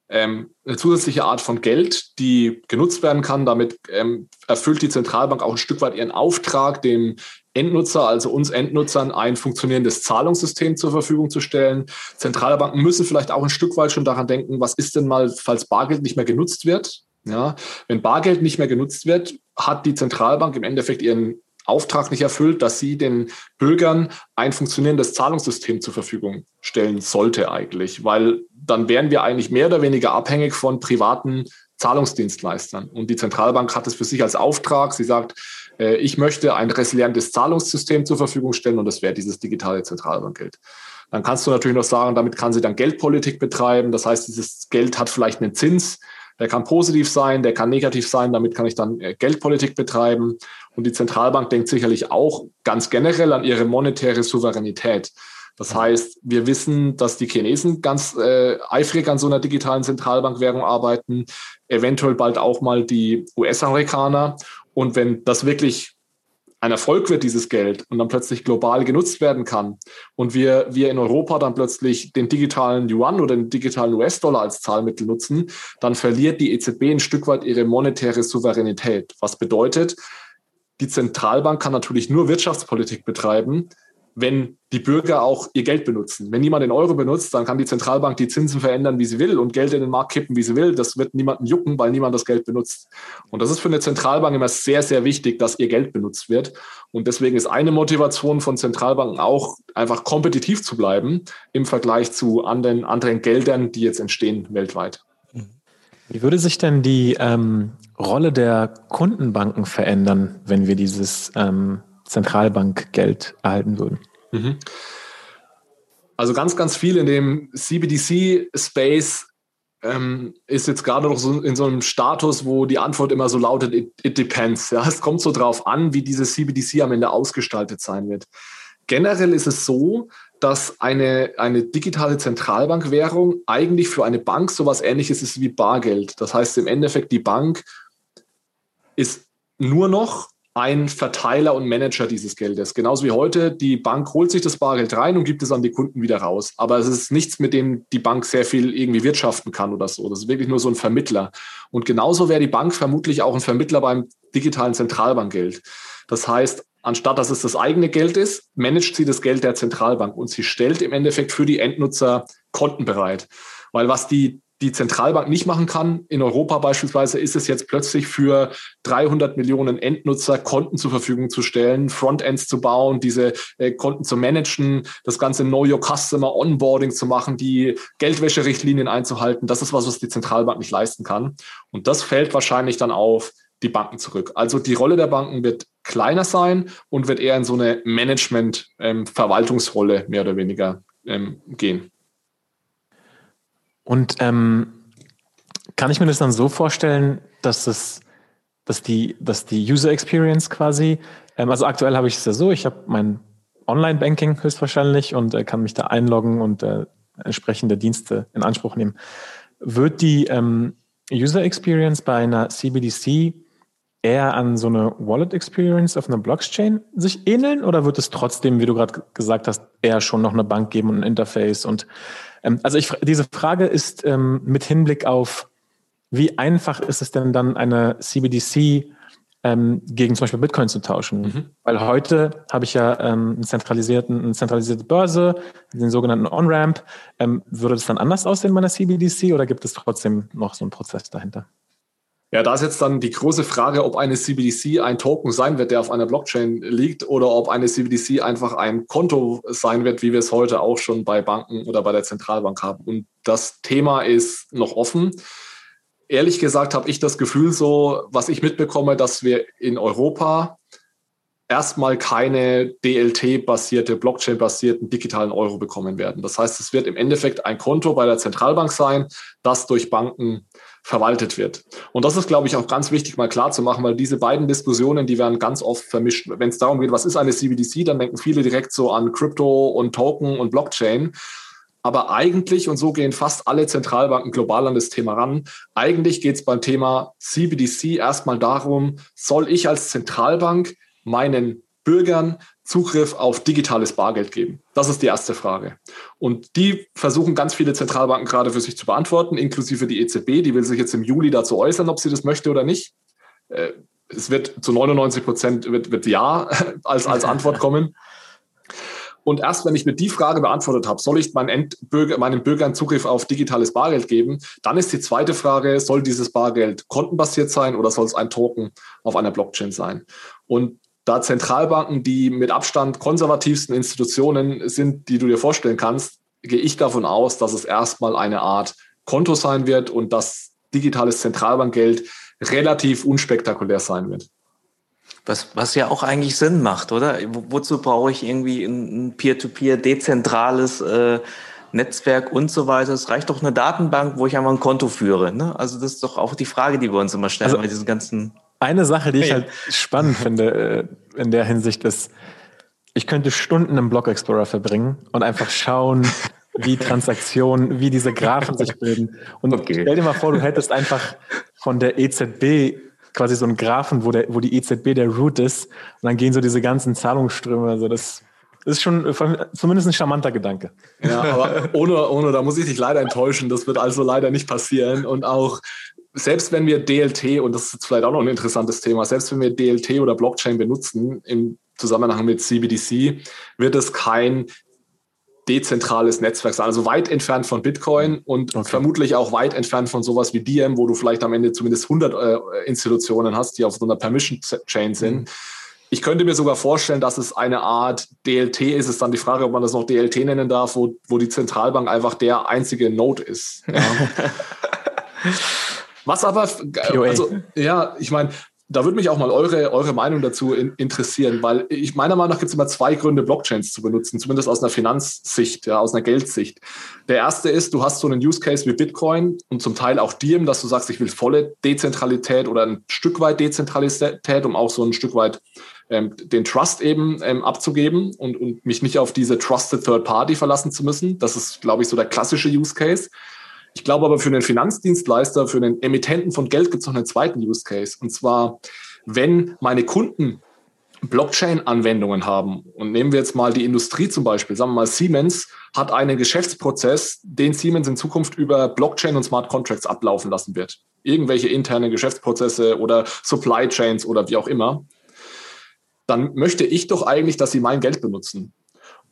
ähm, eine zusätzliche Art von Geld, die genutzt werden kann. Damit ähm, erfüllt die Zentralbank auch ein Stück weit ihren Auftrag, dem Endnutzer, also uns Endnutzern, ein funktionierendes Zahlungssystem zur Verfügung zu stellen. Zentralbanken müssen vielleicht auch ein Stück weit schon daran denken, was ist denn mal, falls Bargeld nicht mehr genutzt wird? Ja, wenn Bargeld nicht mehr genutzt wird, hat die Zentralbank im Endeffekt ihren Auftrag nicht erfüllt, dass sie den Bürgern ein funktionierendes Zahlungssystem zur Verfügung stellen sollte eigentlich, weil dann wären wir eigentlich mehr oder weniger abhängig von privaten Zahlungsdienstleistern. Und die Zentralbank hat es für sich als Auftrag. Sie sagt, äh, ich möchte ein resilientes Zahlungssystem zur Verfügung stellen und das wäre dieses digitale Zentralbankgeld. Dann kannst du natürlich noch sagen, damit kann sie dann Geldpolitik betreiben. Das heißt, dieses Geld hat vielleicht einen Zins, Der kann positiv sein, der kann negativ sein, damit kann ich dann äh, Geldpolitik betreiben. Und die Zentralbank denkt sicherlich auch ganz generell an ihre monetäre Souveränität. Das heißt, wir wissen, dass die Chinesen ganz äh, eifrig an so einer digitalen Zentralbankwährung arbeiten, eventuell bald auch mal die US-Amerikaner. Und wenn das wirklich ein Erfolg wird, dieses Geld, und dann plötzlich global genutzt werden kann und wir, wir in Europa dann plötzlich den digitalen Yuan oder den digitalen US-Dollar als Zahlmittel nutzen, dann verliert die EZB ein Stück weit ihre monetäre Souveränität. Was bedeutet, die Zentralbank kann natürlich nur Wirtschaftspolitik betreiben, wenn die Bürger auch ihr Geld benutzen. Wenn niemand den Euro benutzt, dann kann die Zentralbank die Zinsen verändern, wie sie will und Geld in den Markt kippen, wie sie will. Das wird niemanden jucken, weil niemand das Geld benutzt. Und das ist für eine Zentralbank immer sehr, sehr wichtig, dass ihr Geld benutzt wird. Und deswegen ist eine Motivation von Zentralbanken auch, einfach kompetitiv zu bleiben im Vergleich zu anderen, anderen Geldern, die jetzt entstehen weltweit. Wie würde sich denn die ähm, Rolle der Kundenbanken verändern, wenn wir dieses ähm, Zentralbankgeld erhalten würden? Mhm. Also ganz, ganz viel in dem CBDC-Space ähm, ist jetzt gerade noch so in so einem Status, wo die Antwort immer so lautet, it, it depends. Ja, es kommt so drauf an, wie diese CBDC am Ende ausgestaltet sein wird. Generell ist es so, dass eine, eine digitale Zentralbankwährung eigentlich für eine Bank sowas ähnliches ist wie Bargeld. Das heißt im Endeffekt, die Bank ist nur noch ein Verteiler und Manager dieses Geldes. Genauso wie heute, die Bank holt sich das Bargeld rein und gibt es an die Kunden wieder raus. Aber es ist nichts, mit dem die Bank sehr viel irgendwie wirtschaften kann oder so. Das ist wirklich nur so ein Vermittler. Und genauso wäre die Bank vermutlich auch ein Vermittler beim digitalen Zentralbankgeld. Das heißt, anstatt dass es das eigene Geld ist, managt sie das Geld der Zentralbank und sie stellt im Endeffekt für die Endnutzer Konten bereit. Weil was die die Zentralbank nicht machen kann. In Europa beispielsweise ist es jetzt plötzlich für 300 Millionen Endnutzer Konten zur Verfügung zu stellen, Frontends zu bauen, diese äh, Konten zu managen, das ganze Know Your Customer Onboarding zu machen, die Geldwäscherichtlinien einzuhalten. Das ist was, was die Zentralbank nicht leisten kann. Und das fällt wahrscheinlich dann auf die Banken zurück. Also die Rolle der Banken wird kleiner sein und wird eher in so eine Management-Verwaltungsrolle ähm, mehr oder weniger ähm, gehen. Und ähm, kann ich mir das dann so vorstellen, dass es, dass die, dass die User Experience quasi, ähm, also aktuell habe ich es ja so, ich habe mein Online-Banking höchstwahrscheinlich und äh, kann mich da einloggen und äh, entsprechende Dienste in Anspruch nehmen. Wird die ähm, User Experience bei einer CBDC eher an so eine Wallet Experience auf einer Blockchain sich ähneln oder wird es trotzdem, wie du gerade gesagt hast, eher schon noch eine Bank geben und ein Interface und also ich, diese Frage ist ähm, mit Hinblick auf, wie einfach ist es denn dann eine CBDC ähm, gegen zum Beispiel Bitcoin zu tauschen? Mhm. Weil heute habe ich ja ähm, einen zentralisierten, eine zentralisierte Börse, den sogenannten On-Ramp. Ähm, würde das dann anders aussehen bei einer CBDC oder gibt es trotzdem noch so einen Prozess dahinter? Ja, da ist jetzt dann die große Frage, ob eine CBDC ein Token sein wird, der auf einer Blockchain liegt, oder ob eine CBDC einfach ein Konto sein wird, wie wir es heute auch schon bei Banken oder bei der Zentralbank haben. Und das Thema ist noch offen. Ehrlich gesagt habe ich das Gefühl so, was ich mitbekomme, dass wir in Europa erstmal keine DLT-basierte, Blockchain-basierten digitalen Euro bekommen werden. Das heißt, es wird im Endeffekt ein Konto bei der Zentralbank sein, das durch Banken verwaltet wird. Und das ist, glaube ich, auch ganz wichtig mal klar zu machen, weil diese beiden Diskussionen, die werden ganz oft vermischt. Wenn es darum geht, was ist eine CBDC, dann denken viele direkt so an Crypto und Token und Blockchain. Aber eigentlich, und so gehen fast alle Zentralbanken global an das Thema ran, eigentlich geht es beim Thema CBDC erstmal darum, soll ich als Zentralbank meinen Bürgern Zugriff auf digitales Bargeld geben? Das ist die erste Frage. Und die versuchen ganz viele Zentralbanken gerade für sich zu beantworten, inklusive die EZB. Die will sich jetzt im Juli dazu äußern, ob sie das möchte oder nicht. Äh, es wird zu 99 Prozent wird, wird Ja als, als Antwort kommen. Und erst wenn ich mir die Frage beantwortet habe, soll ich meinen, Endbürger, meinen Bürgern Zugriff auf digitales Bargeld geben, dann ist die zweite Frage, soll dieses Bargeld kontenbasiert sein oder soll es ein Token auf einer Blockchain sein? Und da Zentralbanken die mit Abstand konservativsten Institutionen sind, die du dir vorstellen kannst, gehe ich davon aus, dass es erstmal eine Art Konto sein wird und dass digitales Zentralbankgeld relativ unspektakulär sein wird. Was, was ja auch eigentlich Sinn macht, oder? Wozu brauche ich irgendwie ein Peer-to-Peer dezentrales äh, Netzwerk und so weiter. Es reicht doch eine Datenbank, wo ich einfach ein Konto führe. Ne? Also das ist doch auch die Frage, die wir uns immer stellen Also- bei diesen ganzen. Eine Sache, die ich halt spannend finde äh, in der Hinsicht ist, ich könnte Stunden im Block Explorer verbringen und einfach schauen, wie Transaktionen, wie diese Graphen sich bilden. Und Okay. stell dir mal vor, du hättest einfach von der EZB quasi so einen Graphen, wo, der, wo die EZB der Root ist und dann gehen so diese ganzen Zahlungsströme. Also das ist schon äh, zumindest ein charmanter Gedanke. Ja, aber ohne, ohne, da muss ich dich leider enttäuschen. Das wird also leider nicht passieren. Und auch selbst wenn wir DLT, und das ist jetzt vielleicht auch noch ein interessantes Thema, selbst wenn wir DLT oder Blockchain benutzen im Zusammenhang mit CBDC, wird es kein dezentrales Netzwerk sein. Also weit entfernt von Bitcoin und Okay. vermutlich auch weit entfernt von sowas wie Diem, wo du vielleicht am Ende zumindest 100 äh, Institutionen hast, die auf so einer Permission-Chain sind. Ich könnte mir sogar vorstellen, dass es eine Art DLT ist. Es ist dann die Frage, ob man das noch DLT nennen darf, wo, wo die Zentralbank einfach der einzige Node ist. Ja. Was aber, also, ja, ich meine, da würde mich auch mal eure, eure Meinung dazu in, interessieren, weil ich meiner Meinung nach gibt es immer zwei Gründe, Blockchains zu benutzen, zumindest aus einer Finanzsicht, ja, aus einer Geldsicht. Der erste ist, du hast so einen Use Case wie Bitcoin und zum Teil auch Diem, dass du sagst, ich will volle Dezentralität oder ein Stück weit Dezentralität, um auch so ein Stück weit ähm, den Trust eben ähm, abzugeben und, und mich nicht auf diese Trusted Third Party verlassen zu müssen. Das ist, glaube ich, so der klassische Use Case. Ich glaube aber für einen Finanzdienstleister, für einen Emittenten von Geld gibt es noch einen zweiten Use Case. Und zwar, wenn meine Kunden Blockchain-Anwendungen haben, und nehmen wir jetzt mal die Industrie zum Beispiel, sagen wir mal, Siemens hat einen Geschäftsprozess, den Siemens in Zukunft über Blockchain und Smart Contracts ablaufen lassen wird. Irgendwelche internen Geschäftsprozesse oder Supply Chains oder wie auch immer. Dann möchte ich doch eigentlich, dass sie mein Geld benutzen.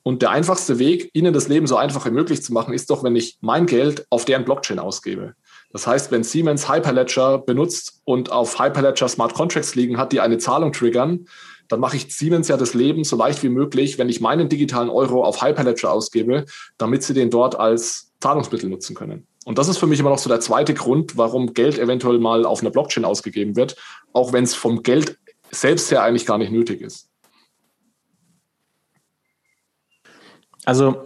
Und der einfachste Weg, ihnen das Leben so einfach wie möglich zu machen, ist doch, wenn ich mein Geld auf deren Blockchain ausgebe. Das heißt, wenn Siemens Hyperledger benutzt und auf Hyperledger Smart Contracts liegen hat, die eine Zahlung triggern, dann mache ich Siemens ja das Leben so leicht wie möglich, wenn ich meinen digitalen Euro auf Hyperledger ausgebe, damit sie den dort als Zahlungsmittel nutzen können. Und das ist für mich immer noch so der zweite Grund, warum Geld eventuell mal auf einer Blockchain ausgegeben wird, auch wenn es vom Geld selbst her eigentlich gar nicht nötig ist. Also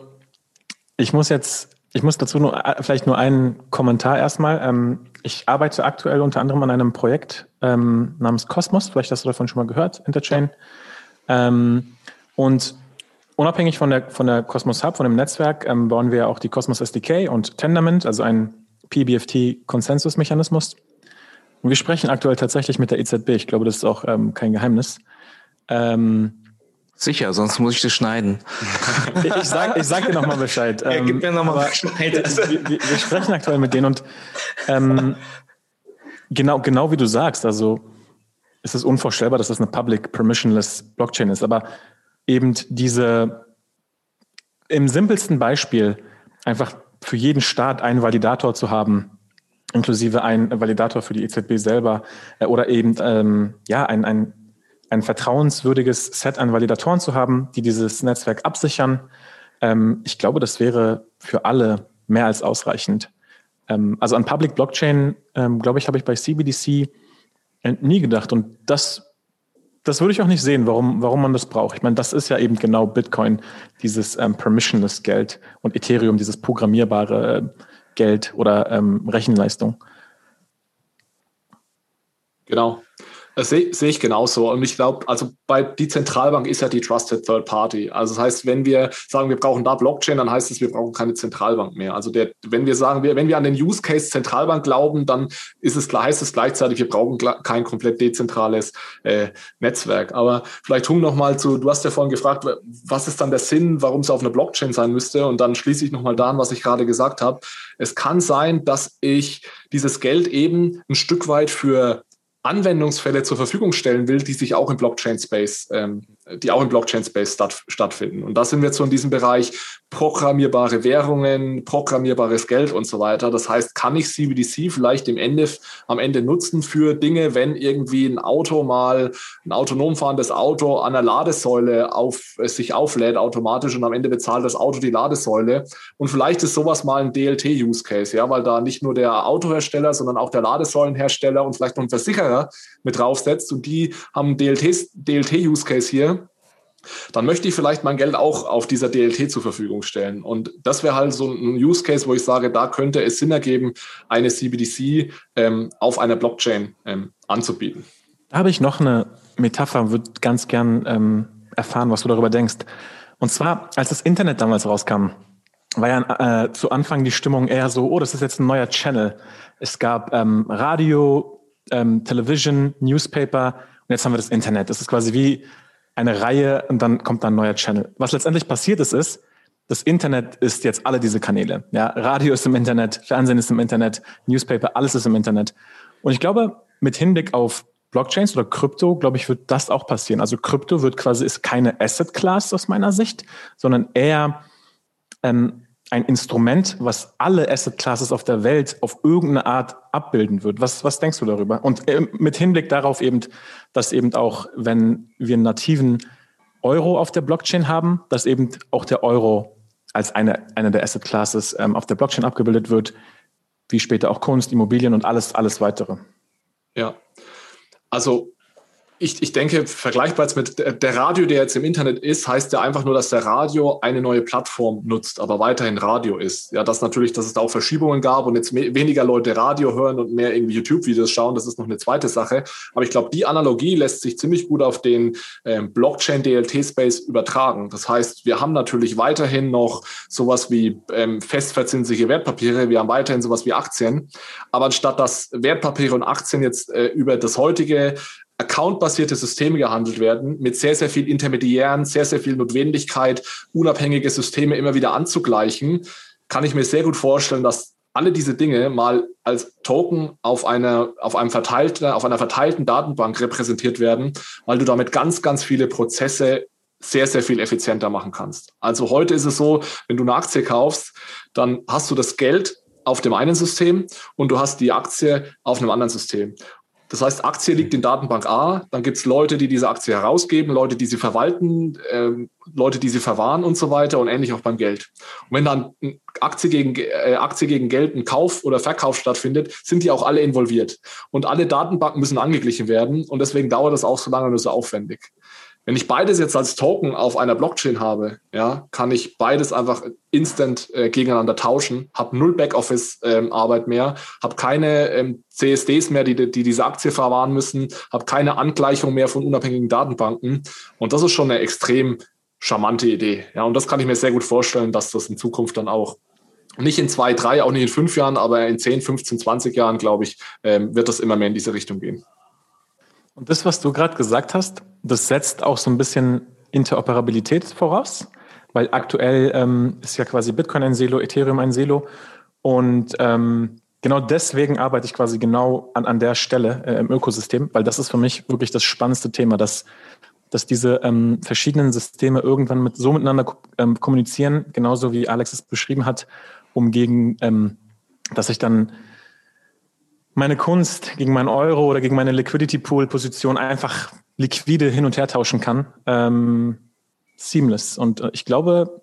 ich muss jetzt, ich muss dazu nur äh, vielleicht nur einen Kommentar erstmal. Ähm, ich arbeite aktuell unter anderem an einem Projekt ähm, namens Cosmos. Vielleicht hast du davon schon mal gehört, Interchain. Ähm, und unabhängig von der, von der Cosmos Hub, von dem Netzwerk, bauen wir auch die Cosmos SDK und Tendermint, also ein PBFT-Konsensusmechanismus. Und wir sprechen aktuell tatsächlich mit der EZB. Ich glaube, das ist auch kein Geheimnis. Ähm, Sicher, sonst muss ich das schneiden. ich, sag, ich sag dir nochmal Bescheid. Ja, gib mir noch mal aber Bescheid. Wir, wir, wir sprechen aktuell mit denen und ähm, genau, genau wie du sagst, also ist es unvorstellbar, dass das eine Public Permissionless Blockchain ist, aber eben diese im simpelsten Beispiel einfach für jeden Staat einen Validator zu haben, inklusive einen Validator für die EZB selber äh, oder eben ähm, ja ein, ein ein vertrauenswürdiges Set an Validatoren zu haben, die dieses Netzwerk absichern. Ähm, ich glaube, das wäre für alle mehr als ausreichend. Ähm, also an Public Blockchain, ähm, glaube ich, habe ich bei CBDC nie gedacht. Und das, das würde ich auch nicht sehen, warum, warum man das braucht. Ich meine, das ist ja eben genau Bitcoin, dieses ähm, permissionless Geld und Ethereum, dieses programmierbare äh, Geld oder ähm, Rechenleistung. Genau. Das sehe seh ich genauso. Und ich glaube, also bei die Zentralbank ist ja die Trusted Third Party. Also das heißt, wenn wir sagen, wir brauchen da Blockchain, dann heißt es, wir brauchen keine Zentralbank mehr. Also der, wenn wir sagen, wir, wenn wir an den Use Case Zentralbank glauben, dann ist es, heißt es gleichzeitig, wir brauchen kein komplett dezentrales äh, Netzwerk. Aber vielleicht Hung nochmal zu, du hast ja vorhin gefragt, was ist dann der Sinn, warum es auf einer Blockchain sein müsste? Und dann schließe ich nochmal da an, was ich gerade gesagt habe. Es kann sein, dass ich dieses Geld eben ein Stück weit für Anwendungsfälle zur Verfügung stellen will, die sich auch im Blockchain-Space, ähm, die auch im Blockchain-Space statt, stattfinden. Und da sind wir jetzt so in diesem Bereich programmierbare Währungen, programmierbares Geld und so weiter. Das heißt, kann ich CBDC vielleicht im Ende, am Ende nutzen für Dinge, wenn irgendwie ein Auto mal, ein autonom fahrendes Auto an der Ladesäule auf, sich auflädt automatisch und am Ende bezahlt das Auto die Ladesäule. Und vielleicht ist sowas mal ein DLT-Use-Case, ja, weil da nicht nur der Autohersteller, sondern auch der Ladesäulenhersteller und vielleicht noch ein Versicherer mit draufsetzt und die haben DLT-Use-Case hier dann möchte ich vielleicht mein Geld auch auf dieser DLT zur Verfügung stellen. Und das wäre halt so ein Use Case, wo ich sage, da könnte es Sinn ergeben, eine CBDC ähm, auf einer Blockchain ähm, anzubieten. Da habe ich noch eine Metapher, würde ganz gern ähm, erfahren, was du darüber denkst. Und zwar, als das Internet damals rauskam, war ja äh, zu Anfang die Stimmung eher so, oh, das ist jetzt ein neuer Channel. Es gab ähm, Radio, ähm, Television, Newspaper und jetzt haben wir das Internet. Das ist quasi wie eine Reihe und dann kommt da ein neuer Channel. Was letztendlich passiert ist, ist, das Internet ist jetzt alle diese Kanäle. Ja, Radio ist im Internet, Fernsehen ist im Internet, Newspaper, alles ist im Internet. Und ich glaube, mit Hinblick auf Blockchains oder Krypto, glaube ich, wird das auch passieren. Also Krypto wird quasi ist keine Asset Class aus meiner Sicht, sondern eher ähm, ein Instrument, was alle Asset Classes auf der Welt auf irgendeine Art abbilden wird. Was, was denkst du darüber? Und äh, mit Hinblick darauf eben, dass eben auch, wenn wir einen nativen Euro auf der Blockchain haben, dass eben auch der Euro als eine, eine der Asset Classes ähm, auf der Blockchain abgebildet wird, wie später auch Kunst, Immobilien und alles, alles weitere. Ja, also ich, ich denke, vergleichbar jetzt mit der Radio, der jetzt im Internet ist, heißt ja einfach nur, dass der Radio eine neue Plattform nutzt, aber weiterhin Radio ist. Ja, das natürlich, dass es da auch Verschiebungen gab und jetzt weniger Leute Radio hören und mehr irgendwie YouTube-Videos schauen, das ist noch eine zweite Sache. Aber ich glaube, die Analogie lässt sich ziemlich gut auf den ähm, Blockchain-DLT-Space übertragen. Das heißt, wir haben natürlich weiterhin noch sowas wie ähm, festverzinsliche Wertpapiere, wir haben weiterhin sowas wie Aktien, aber anstatt dass Wertpapiere und Aktien jetzt äh, über das heutige accountbasierte Systeme gehandelt werden, mit sehr, sehr viel Intermediären, sehr, sehr viel Notwendigkeit, unabhängige Systeme immer wieder anzugleichen, kann ich mir sehr gut vorstellen, dass alle diese Dinge mal als Token auf einer, auf einem verteilten, auf einer verteilten Datenbank repräsentiert werden, weil du damit ganz, ganz viele Prozesse sehr, sehr viel effizienter machen kannst. Also heute ist es so, wenn du eine Aktie kaufst, dann hast du das Geld auf dem einen System und du hast die Aktie auf einem anderen System. Das heißt, Aktie liegt in Datenbank A, dann gibt es Leute, die diese Aktie herausgeben, Leute, die sie verwalten, ähm, Leute, die sie verwahren und so weiter und ähnlich auch beim Geld. Und wenn dann Aktie gegen, äh, Aktie gegen Geld ein Kauf oder Verkauf stattfindet, sind die auch alle involviert. Und alle Datenbanken müssen angeglichen werden und deswegen dauert das auch so lange und so aufwendig. Wenn ich beides jetzt als Token auf einer Blockchain habe, ja, kann ich beides einfach instant äh, gegeneinander tauschen, habe null Backoffice-Arbeit ähm, mehr, habe keine ähm, CSDs mehr, die, die diese Aktie verwahren müssen, habe keine Angleichung mehr von unabhängigen Datenbanken. Und das ist schon eine extrem charmante Idee. Ja, und das kann ich mir sehr gut vorstellen, dass das in Zukunft dann auch nicht in zwei, drei, auch nicht in fünf Jahren, aber in 10, 15, 20 Jahren, glaube ich, ähm, wird das immer mehr in diese Richtung gehen. Und das, was du gerade gesagt hast, das setzt auch so ein bisschen Interoperabilität voraus, weil aktuell ähm, ist ja quasi Bitcoin ein Silo, Ethereum ein Silo. Und ähm, genau deswegen arbeite ich quasi genau an, an der Stelle äh, im Ökosystem, weil das ist für mich wirklich das spannendste Thema, dass, dass diese ähm, verschiedenen Systeme irgendwann mit, so miteinander ähm, kommunizieren, genauso wie Alex es beschrieben hat, um gegen, ähm, dass ich dann meine Kunst gegen meinen Euro oder gegen meine Liquidity Pool Position einfach liquide hin und her tauschen kann. Ähm, seamless. Und äh, ich glaube,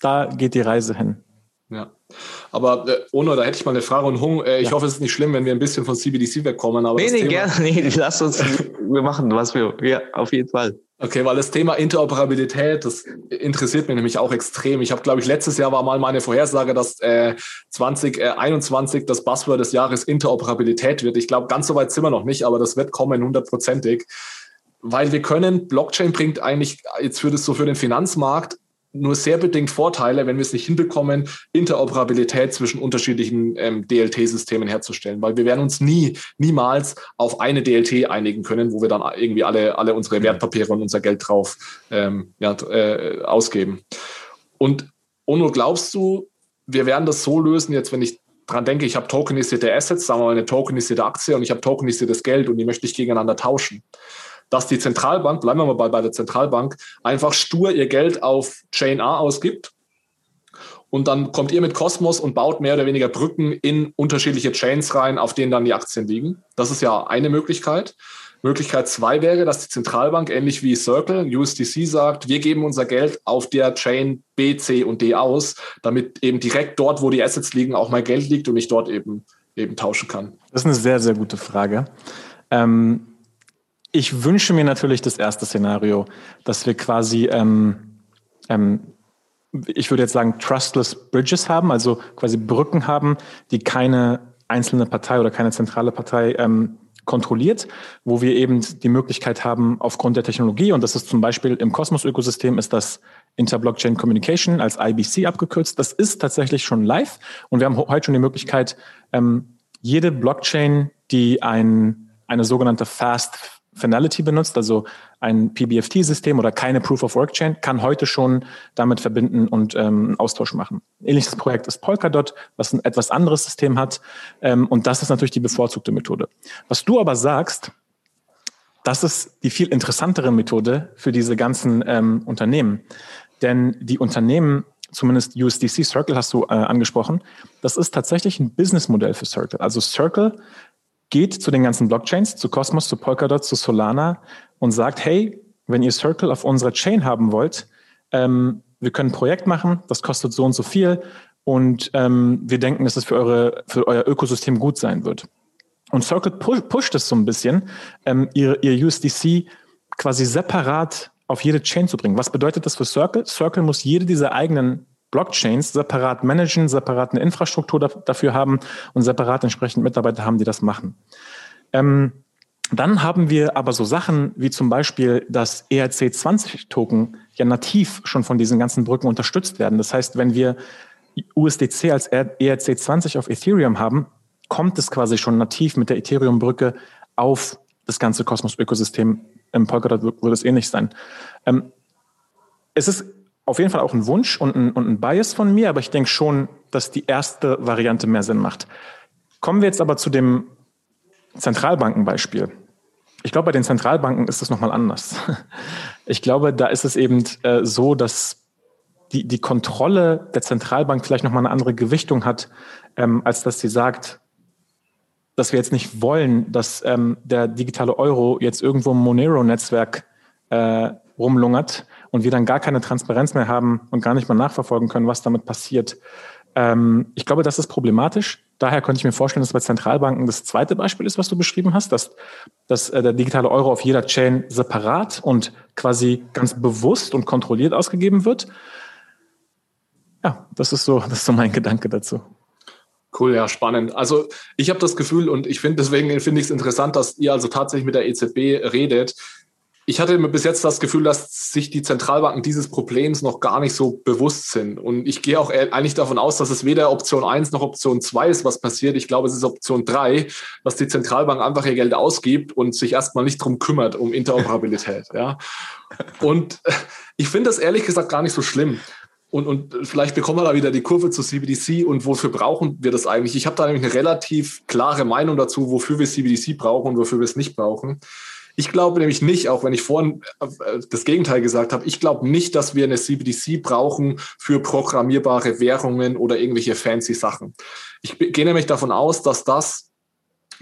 da geht die Reise hin. Ja. Aber äh, Ono, da hätte ich mal eine Frage und Hung. Äh, ich ja. hoffe, es ist nicht schlimm, wenn wir ein bisschen von CBDC wegkommen. Aber nee, nee, gerne. Nee, lass uns, wir machen, was wir, ja, auf jeden Fall. Okay, weil das Thema Interoperabilität, das interessiert mich nämlich auch extrem. Ich habe, glaube ich, letztes Jahr war mal meine Vorhersage, dass äh, 2021 das Buzzword des Jahres Interoperabilität wird. Ich glaube, ganz so weit sind wir noch nicht, aber das wird kommen, hundertprozentig. Weil wir können, Blockchain bringt eigentlich jetzt für das so für den Finanzmarkt nur sehr bedingt Vorteile, wenn wir es nicht hinbekommen, Interoperabilität zwischen unterschiedlichen ähm, DLT-Systemen herzustellen, weil wir werden uns nie, niemals auf eine DLT einigen können, wo wir dann irgendwie alle, alle unsere mhm. Wertpapiere und unser Geld drauf ähm, ja, äh, ausgeben. Und Ono, glaubst du, wir werden das so lösen, jetzt wenn ich dran denke, ich habe tokenisierte Assets, sagen wir mal eine tokenisierte Aktie und ich habe tokenisiertes Geld und die möchte ich gegeneinander tauschen dass die Zentralbank, bleiben wir mal bei, bei der Zentralbank, einfach stur ihr Geld auf Chain A ausgibt. Und dann kommt ihr mit Cosmos und baut mehr oder weniger Brücken in unterschiedliche Chains rein, auf denen dann die Aktien liegen. Das ist ja eine Möglichkeit. Möglichkeit zwei wäre, dass die Zentralbank ähnlich wie Circle, USDC sagt, wir geben unser Geld auf der Chain B, C und D aus, damit eben direkt dort, wo die Assets liegen, auch mein Geld liegt und ich dort eben, eben tauschen kann. Das ist eine sehr, sehr gute Frage. Ähm, ich wünsche mir natürlich das erste Szenario, dass wir quasi, ähm, ähm, ich würde jetzt sagen, trustless Bridges haben, also quasi Brücken haben, die keine einzelne Partei oder keine zentrale Partei ähm, kontrolliert, wo wir eben die Möglichkeit haben, aufgrund der Technologie, und das ist zum Beispiel im Cosmos-Ökosystem, ist das Interblockchain Communication als IBC abgekürzt. Das ist tatsächlich schon live und wir haben heute schon die Möglichkeit, ähm, jede Blockchain, die ein, eine sogenannte Fast Finality benutzt, also ein PBFT-System oder keine Proof-of-Work-Chain, kann heute schon damit verbinden und ähm, einen Austausch machen. Ähnliches Projekt ist Polkadot, was ein etwas anderes System hat. Ähm, und das ist natürlich die bevorzugte Methode. Was du aber sagst, das ist die viel interessantere Methode für diese ganzen ähm, Unternehmen. Denn die Unternehmen, zumindest USDC Circle hast du äh, angesprochen, das ist tatsächlich ein Businessmodell für Circle. Also Circle geht zu den ganzen Blockchains, zu Cosmos, zu Polkadot, zu Solana und sagt, hey, wenn ihr Circle auf unserer Chain haben wollt, ähm, wir können ein Projekt machen, das kostet so und so viel und ähm, wir denken, dass es für, eure, für euer Ökosystem gut sein wird. Und Circle push, pusht es so ein bisschen, ähm, ihr, ihr USDC quasi separat auf jede Chain zu bringen. Was bedeutet das für Circle? Circle muss jede dieser eigenen Blockchains separat managen, separat eine Infrastruktur dafür haben und separat entsprechend Mitarbeiter haben, die das machen. Ähm, dann haben wir aber so Sachen wie zum Beispiel, dass ERC20-Token ja nativ schon von diesen ganzen Brücken unterstützt werden. Das heißt, wenn wir USDC als ERC20 auf Ethereum haben, kommt es quasi schon nativ mit der Ethereum-Brücke auf das ganze Kosmos-Ökosystem. Im Polkadot wird es ähnlich sein. Ähm, es ist auf jeden Fall auch ein Wunsch und ein, und ein Bias von mir, aber ich denke schon, dass die erste Variante mehr Sinn macht. Kommen wir jetzt aber zu dem Zentralbankenbeispiel. Ich glaube, bei den Zentralbanken ist es nochmal anders. Ich glaube, da ist es eben äh, so, dass die, die Kontrolle der Zentralbank vielleicht nochmal eine andere Gewichtung hat, ähm, als dass sie sagt, dass wir jetzt nicht wollen, dass ähm, der digitale Euro jetzt irgendwo im Monero-Netzwerk äh, rumlungert und wir dann gar keine Transparenz mehr haben und gar nicht mehr nachverfolgen können, was damit passiert. Ähm, ich glaube, das ist problematisch. Daher könnte ich mir vorstellen, dass bei Zentralbanken das zweite Beispiel ist, was du beschrieben hast, dass, dass äh, der digitale Euro auf jeder Chain separat und quasi ganz bewusst und kontrolliert ausgegeben wird. Ja, das ist so, das ist so mein Gedanke dazu. Cool, ja, spannend. Also ich habe das Gefühl und ich finde deswegen finde ich es interessant, dass ihr also tatsächlich mit der EZB redet ich hatte bis jetzt das Gefühl, dass sich die Zentralbanken dieses Problems noch gar nicht so bewusst sind. Und ich gehe auch eigentlich davon aus, dass es weder Option 1 noch Option 2 ist, was passiert. Ich glaube, es ist Option 3, dass die Zentralbank einfach ihr Geld ausgibt und sich erstmal nicht drum kümmert, um Interoperabilität. ja. Und ich finde das ehrlich gesagt gar nicht so schlimm. Und, und vielleicht bekommen wir da wieder die Kurve zu CBDC und wofür brauchen wir das eigentlich? Ich habe da nämlich eine relativ klare Meinung dazu, wofür wir CBDC brauchen und wofür wir es nicht brauchen. Ich glaube nämlich nicht, auch wenn ich vorhin äh, das Gegenteil gesagt habe, ich glaube nicht, dass wir eine CBDC brauchen für programmierbare Währungen oder irgendwelche fancy Sachen. Ich gehe nämlich davon aus, dass das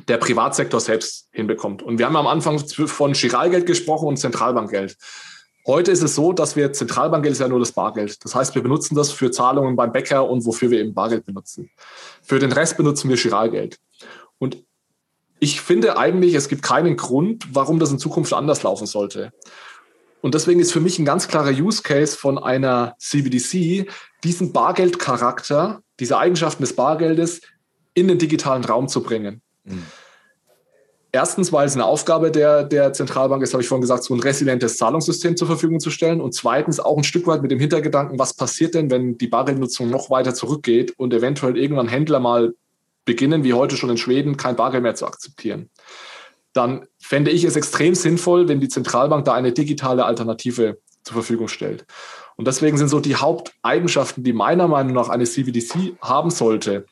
der Privatsektor selbst hinbekommt. Und wir haben am Anfang von Giralgeld gesprochen und Zentralbankgeld. Heute ist es so, dass wir Zentralbankgeld ist ja nur das Bargeld. Das heißt, wir benutzen das für Zahlungen beim Bäcker und wofür wir eben Bargeld benutzen. Für den Rest benutzen wir Giralgeld. Und ich finde eigentlich, es gibt keinen Grund, warum das in Zukunft anders laufen sollte. Und deswegen ist für mich ein ganz klarer Use Case von einer CBDC, diesen Bargeldcharakter, diese Eigenschaften des Bargeldes in den digitalen Raum zu bringen. Mhm. Erstens, weil es eine Aufgabe der, der Zentralbank ist, habe ich vorhin gesagt, so ein resilientes Zahlungssystem zur Verfügung zu stellen. Und zweitens auch ein Stück weit mit dem Hintergedanken, was passiert denn, wenn die Bargeldnutzung noch weiter zurückgeht und eventuell irgendwann Händler mal beginnen, wie heute schon in Schweden, kein Bargeld mehr zu akzeptieren. Dann fände ich es extrem sinnvoll, wenn die Zentralbank da eine digitale Alternative zur Verfügung stellt. Und deswegen sind so die Haupteigenschaften, die meiner Meinung nach eine CBDC haben sollte,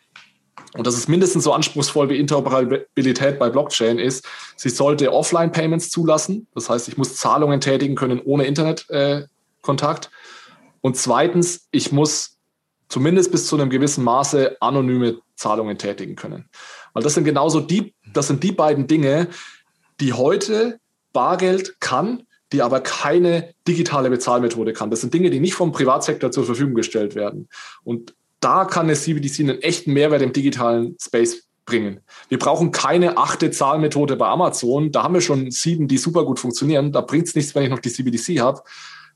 und das ist mindestens so anspruchsvoll wie Interoperabilität bei Blockchain ist, sie sollte Offline-Payments zulassen. Das heißt, ich muss Zahlungen tätigen können ohne Internetkontakt. Äh, und zweitens, ich muss zumindest bis zu einem gewissen Maße anonyme Zahlungen tätigen können. Weil das sind genauso die, das sind die beiden Dinge, die heute Bargeld kann, die aber keine digitale Bezahlmethode kann. Das sind Dinge, die nicht vom Privatsektor zur Verfügung gestellt werden. Und da kann eine CBDC einen echten Mehrwert im digitalen Space bringen. Wir brauchen keine achte Zahlmethode bei Amazon. Da haben wir schon sieben, die super gut funktionieren. Da bringt es nichts, wenn ich noch die CBDC habe.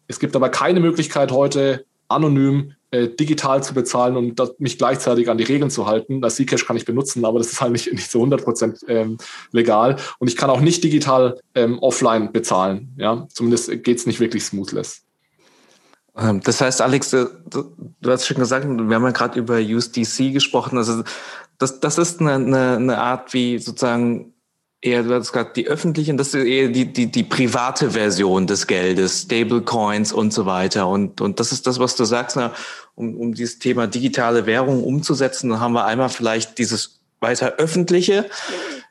Es gibt aber keine Möglichkeit heute anonym äh, digital zu bezahlen und das, mich gleichzeitig an die Regeln zu halten. Das Zcash kann ich benutzen, aber das ist halt nicht, nicht so 100% ähm, legal. Und ich kann auch nicht digital ähm, offline bezahlen. Ja, zumindest geht es nicht wirklich smoothless. Ähm, das heißt, Alex, du, du hast schon gesagt, wir haben ja gerade über USDC gesprochen. Also das, das ist eine, eine, eine Art, wie sozusagen eher, du hast gerade die öffentlichen, das ist eher die, die, die private Version des Geldes, Stablecoins und so weiter. Und, und das ist das, was du sagst, na, um, um dieses Thema digitale Währung umzusetzen, dann haben wir einmal vielleicht dieses weiter öffentliche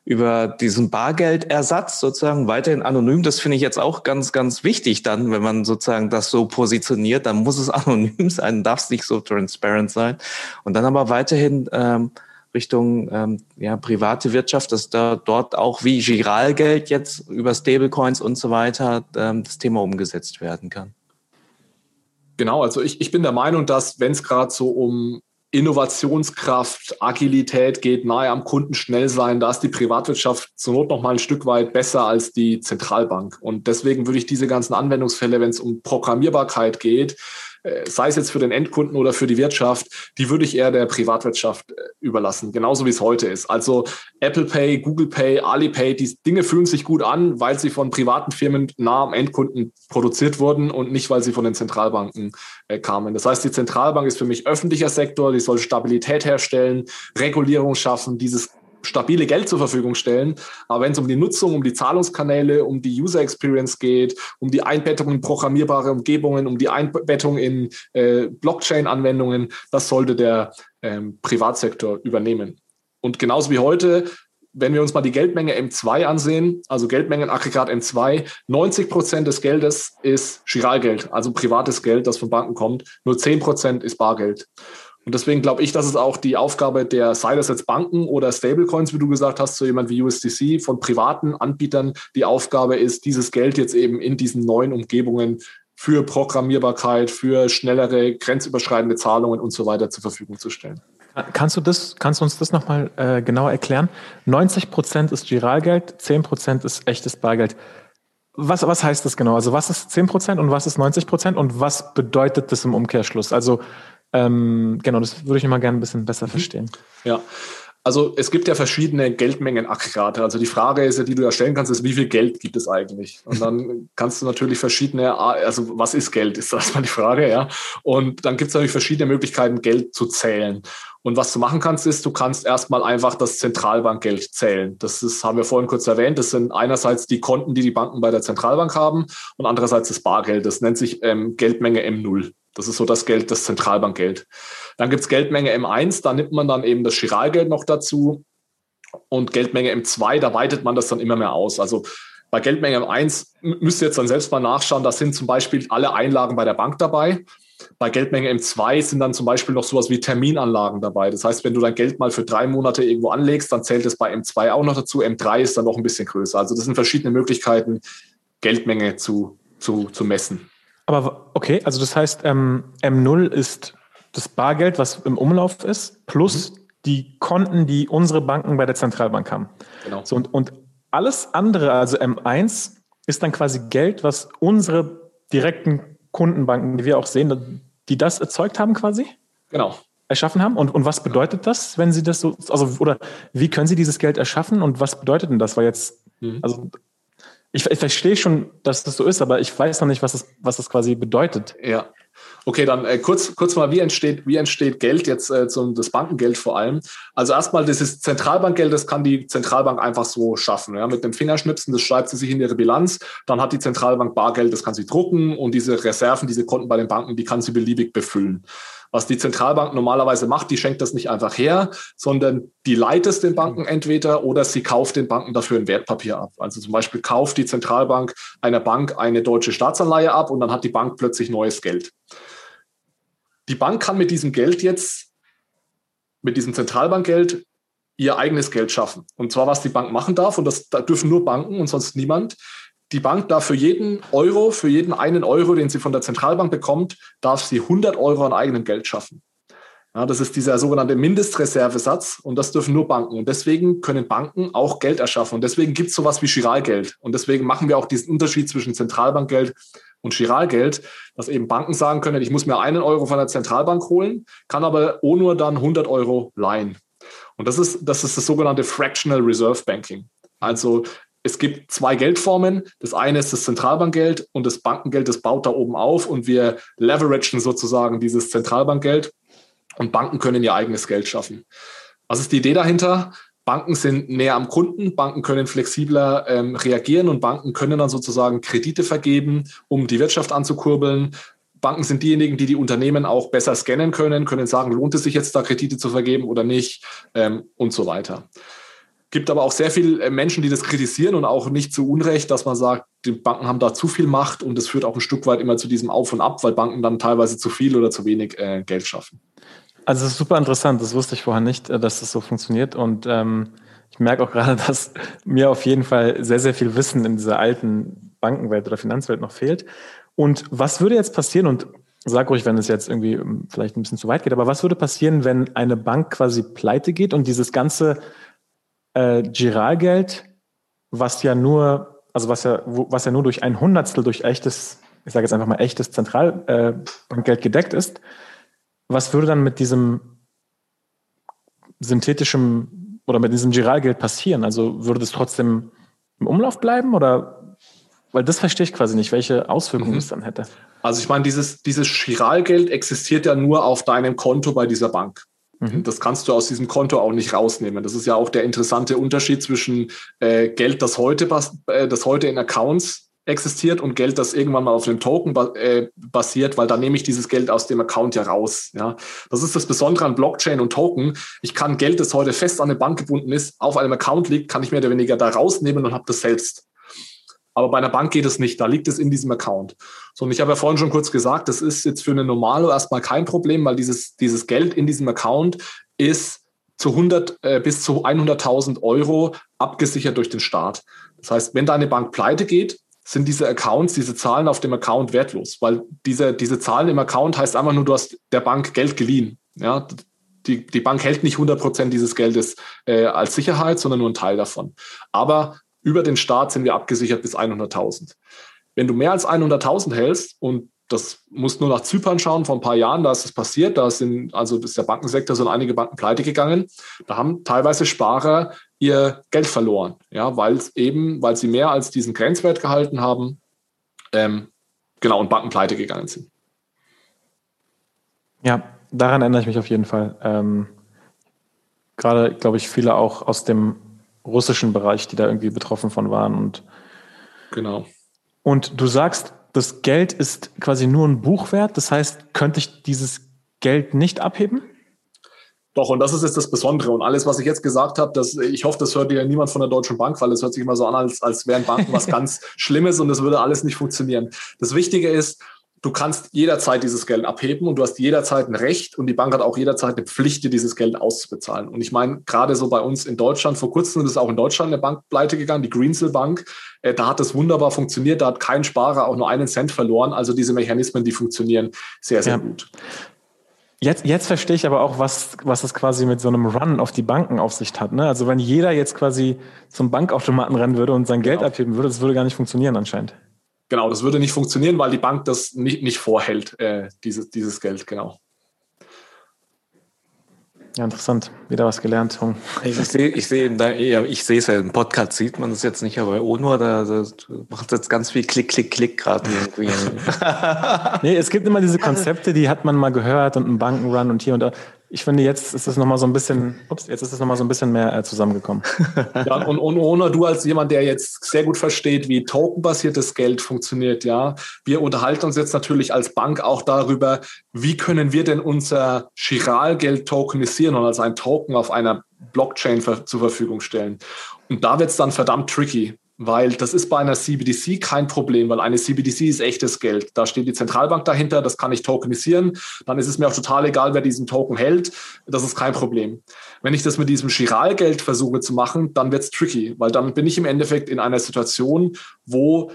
über diesen Bargeldersatz sozusagen weiterhin anonym. Das finde ich jetzt auch ganz, ganz wichtig dann, wenn man sozusagen das so positioniert, dann muss es anonym sein, darf es nicht so transparent sein. Und dann aber weiterhin ähm, Richtung ähm, ja, private Wirtschaft, dass da dort auch wie Giralgeld jetzt über Stablecoins und so weiter ähm, das Thema umgesetzt werden kann. Genau, also ich, ich bin der Meinung, dass wenn es gerade so um Innovationskraft, Agilität geht, nahe am Kunden schnell sein, da ist die Privatwirtschaft zur Not noch mal ein Stück weit besser als die Zentralbank. Und deswegen würde ich diese ganzen Anwendungsfälle, wenn es um Programmierbarkeit geht, sei es jetzt für den Endkunden oder für die Wirtschaft, die würde ich eher der Privatwirtschaft äh, überlassen, genauso wie es heute ist. Also Apple Pay, Google Pay, Alipay, die Dinge fühlen sich gut an, weil sie von privaten Firmen nah am Endkunden produziert wurden und nicht, weil sie von den Zentralbanken äh, kamen. Das heißt, die Zentralbank ist für mich öffentlicher Sektor, die soll Stabilität herstellen, Regulierung schaffen, dieses stabile Geld zur Verfügung stellen. Aber wenn es um die Nutzung, um die Zahlungskanäle, um die User Experience geht, um die Einbettung in programmierbare Umgebungen, um die Einbettung in äh, Blockchain-Anwendungen, das sollte der ähm, Privatsektor übernehmen. Und genauso wie heute, wenn wir uns mal die Geldmenge M2 ansehen, also Geldmengenaggregat M2, 90 Prozent des Geldes ist Giralgeld, also privates Geld, das von Banken kommt. Nur 10 Prozent ist Bargeld. Und deswegen glaube ich, dass es auch die Aufgabe der, sei das Banken oder Stablecoins, wie du gesagt hast, so jemand wie USDC, von privaten Anbietern, die Aufgabe ist, dieses Geld jetzt eben in diesen neuen Umgebungen für Programmierbarkeit, für schnellere, grenzüberschreitende Zahlungen und so weiter zur Verfügung zu stellen. Kannst du das, kannst du uns das nochmal äh, genauer erklären? 90 Prozent ist Giralgeld, 10 Prozent ist echtes Bargeld. Was, was heißt das genau? Also was ist 10 Prozent und was ist 90 Prozent und was bedeutet das im Umkehrschluss? Also ähm, genau, das würde ich immer gerne ein bisschen besser mhm. verstehen. Ja. Also es gibt ja verschiedene Geldmengenaggregate. Also die Frage ist ja, die du ja stellen kannst, ist, wie viel Geld gibt es eigentlich? Und dann kannst du natürlich verschiedene, also was ist Geld, ist das mal die Frage, ja. Und dann gibt es natürlich verschiedene Möglichkeiten, Geld zu zählen. Und was du machen kannst, ist, du kannst erstmal einfach das Zentralbankgeld zählen. Das ist, haben wir vorhin kurz erwähnt. Das sind einerseits die Konten, die die Banken bei der Zentralbank haben und andererseits das Bargeld. Das nennt sich ähm, Geldmenge M0. Das ist so das Geld, das Zentralbankgeld. Dann gibt es Geldmenge M1, da nimmt man dann eben das Chiralgeld noch dazu. Und Geldmenge M2, da weitet man das dann immer mehr aus. Also bei Geldmenge M1 müsst ihr jetzt dann selbst mal nachschauen, da sind zum Beispiel alle Einlagen bei der Bank dabei. Bei Geldmenge M2 sind dann zum Beispiel noch sowas wie Terminanlagen dabei. Das heißt, wenn du dein Geld mal für drei Monate irgendwo anlegst, dann zählt es bei M2 auch noch dazu. M3 ist dann noch ein bisschen größer. Also das sind verschiedene Möglichkeiten, Geldmenge zu, zu, zu messen. Aber okay, also das heißt, ähm, M0 ist das Bargeld, was im Umlauf ist, plus mhm. die Konten, die unsere Banken bei der Zentralbank haben. Genau. So, und, und alles andere, also M1, ist dann quasi Geld, was unsere direkten Kundenbanken, die wir auch sehen, die das erzeugt haben quasi? Genau. Erschaffen haben? Und, und was bedeutet das, wenn Sie das so, also, oder wie können Sie dieses Geld erschaffen und was bedeutet denn das? Weil jetzt, mhm. also ich, ich verstehe schon, dass das so ist, aber ich weiß noch nicht, was das, was das quasi bedeutet. Ja. Okay, dann äh, kurz, kurz mal, wie entsteht, wie entsteht Geld jetzt, äh, zum, das Bankengeld vor allem? Also erstmal, dieses Zentralbankgeld, das kann die Zentralbank einfach so schaffen. Ja? Mit dem Fingerschnipsen, das schreibt sie sich in ihre Bilanz. Dann hat die Zentralbank Bargeld, das kann sie drucken und diese Reserven, diese Konten bei den Banken, die kann sie beliebig befüllen. Was die Zentralbank normalerweise macht, die schenkt das nicht einfach her, sondern die leiht es den Banken entweder oder sie kauft den Banken dafür ein Wertpapier ab. Also zum Beispiel kauft die Zentralbank einer Bank eine deutsche Staatsanleihe ab und dann hat die Bank plötzlich neues Geld. Die Bank kann mit diesem Geld jetzt, mit diesem Zentralbankgeld, ihr eigenes Geld schaffen. Und zwar, was die Bank machen darf, und das da dürfen nur Banken und sonst niemand, die Bank darf für jeden Euro, für jeden einen Euro, den sie von der Zentralbank bekommt, darf sie 100 Euro an eigenem Geld schaffen. Ja, das ist dieser sogenannte Mindestreservesatz und das dürfen nur Banken. Und deswegen können Banken auch Geld erschaffen. Und deswegen gibt es sowas wie Chiralgeld. Und deswegen machen wir auch diesen Unterschied zwischen Zentralbankgeld und Chiralgeld, dass eben Banken sagen können, ich muss mir einen Euro von der Zentralbank holen, kann aber ohne dann 100 Euro leihen. Und das ist, das ist das sogenannte Fractional Reserve Banking. Also es gibt zwei Geldformen. Das eine ist das Zentralbankgeld und das Bankengeld, das baut da oben auf und wir leveragen sozusagen dieses Zentralbankgeld und Banken können ihr eigenes Geld schaffen. Was ist die Idee dahinter? Banken sind näher am Kunden, Banken können flexibler ähm, reagieren und Banken können dann sozusagen Kredite vergeben, um die Wirtschaft anzukurbeln. Banken sind diejenigen, die die Unternehmen auch besser scannen können, können sagen, lohnt es sich jetzt da Kredite zu vergeben oder nicht ähm, und so weiter. Gibt aber auch sehr viele äh, Menschen, die das kritisieren und auch nicht zu Unrecht, dass man sagt, die Banken haben da zu viel Macht und es führt auch ein Stück weit immer zu diesem Auf und Ab, weil Banken dann teilweise zu viel oder zu wenig äh, Geld schaffen. Also es ist super interessant, das wusste ich vorher nicht, äh, dass das so funktioniert und ähm, ich merke auch gerade, dass mir auf jeden Fall sehr, sehr viel Wissen in dieser alten Bankenwelt oder Finanzwelt noch fehlt. Und was würde jetzt passieren, und sag ruhig, wenn es jetzt irgendwie ähm, vielleicht ein bisschen zu weit geht, aber was würde passieren, wenn eine Bank quasi pleite geht und dieses ganze äh, Giralgeld, was ja nur, also was ja, was ja nur durch ein Hundertstel durch echtes, ich sage jetzt einfach mal echtes Zentralbankgeld äh, gedeckt ist, was würde dann mit diesem synthetischen oder mit diesem Giralgeld passieren? Also würde das trotzdem im Umlauf bleiben oder weil das verstehe ich quasi nicht, welche Auswirkungen mhm. es dann hätte. Also ich meine, dieses, dieses Chiralgeld existiert ja nur auf deinem Konto bei dieser Bank. Mhm. Das kannst du aus diesem Konto auch nicht rausnehmen. Das ist ja auch der interessante Unterschied zwischen äh, Geld, das heute, äh, das heute in Accounts existiert und Geld, das irgendwann mal auf einem Token äh, basiert, weil da nehme ich dieses Geld aus dem Account ja raus. Ja, das ist das Besondere an Blockchain und Token. Ich kann Geld, das heute fest an eine Bank gebunden ist, auf einem Account liegt, kann ich mehr oder weniger da rausnehmen und habe das selbst. Aber bei einer Bank geht es nicht. Da liegt es in diesem Account. So, und ich habe ja vorhin schon kurz gesagt, das ist jetzt für eine Normalo erstmal kein Problem, weil dieses, dieses Geld in diesem Account ist zu 100 äh, bis zu 100.000 Euro abgesichert durch den Staat. Das heißt, wenn deine Bank pleite geht, sind diese Accounts, diese Zahlen auf dem Account wertlos, weil diese, diese Zahlen im Account heißt einfach nur, du hast der Bank Geld geliehen. Ja, die, die Bank hält nicht 100 Prozent dieses Geldes äh, als Sicherheit, sondern nur einen Teil davon. Aber über den Staat sind wir abgesichert bis 100.000. Wenn du mehr als 100.000 hältst und das muss nur nach Zypern schauen, vor ein paar Jahren, da ist es passiert, da sind, also ist der Bankensektor, sind einige Banken pleite gegangen. Da haben teilweise Sparer ihr Geld verloren, ja, weil eben, weil sie mehr als diesen Grenzwert gehalten haben, ähm, genau, und Banken pleite gegangen sind. Ja, daran erinnere ich mich auf jeden Fall. Ähm, gerade, glaube ich, viele auch aus dem russischen Bereich, die da irgendwie betroffen von waren und genau. Und du sagst, das Geld ist quasi nur ein Buchwert. Das heißt, könnte ich dieses Geld nicht abheben? Doch, und das ist jetzt das Besondere. Und alles, was ich jetzt gesagt habe, das, ich hoffe, das hört ja niemand von der Deutschen Bank, weil es hört sich immer so an, als, als wären Banken was ganz Schlimmes und das würde alles nicht funktionieren. Das Wichtige ist, du kannst jederzeit dieses Geld abheben und du hast jederzeit ein Recht und die Bank hat auch jederzeit eine Pflicht, dir dieses Geld auszubezahlen. Und ich meine, gerade so bei uns in Deutschland, vor kurzem ist auch in Deutschland eine Bank pleite gegangen, die Greensill Bank. Äh, da hat das wunderbar funktioniert, da hat kein Sparer auch nur einen Cent verloren. Also diese Mechanismen, die funktionieren sehr, sehr ja. gut. Jetzt, jetzt verstehe ich aber auch, was, was es quasi mit so einem Run auf die Banken auf sich hat. Ne? Also wenn jeder jetzt quasi zum Bankautomaten rennen würde und sein Geld genau. abheben würde, das würde gar nicht funktionieren anscheinend. Genau, das würde nicht funktionieren, weil die Bank das nicht, nicht vorhält, äh, dieses, dieses Geld, genau. Ja, interessant. Wieder was gelernt, Hung. Ich sehe, ich sehe, ich sehe es ja im Podcast, sieht man es jetzt nicht, aber bei ONUR, da, da macht jetzt ganz viel Klick, Klick, Klick gerade irgendwie. nee, es gibt immer diese Konzepte, die hat man mal gehört und einen Bankenrun und hier und da ich finde, jetzt ist es nochmal so ein bisschen, ups, jetzt ist es nochmal so ein bisschen mehr äh, zusammengekommen. Ja, und, und ohne du als jemand, der jetzt sehr gut versteht, wie tokenbasiertes Geld funktioniert, ja, wir unterhalten uns jetzt natürlich als Bank auch darüber, wie können wir denn unser Chiralgeld tokenisieren und als ein Token auf einer Blockchain zur Verfügung stellen. Und da wird es dann verdammt tricky weil das ist bei einer CBDC kein Problem, weil eine CBDC ist echtes Geld. Da steht die Zentralbank dahinter, das kann ich tokenisieren. Dann ist es mir auch total egal, wer diesen Token hält. Das ist kein Problem. Wenn ich das mit diesem Chiralgeld versuche zu machen, dann wird es tricky, weil dann bin ich im Endeffekt in einer Situation, wo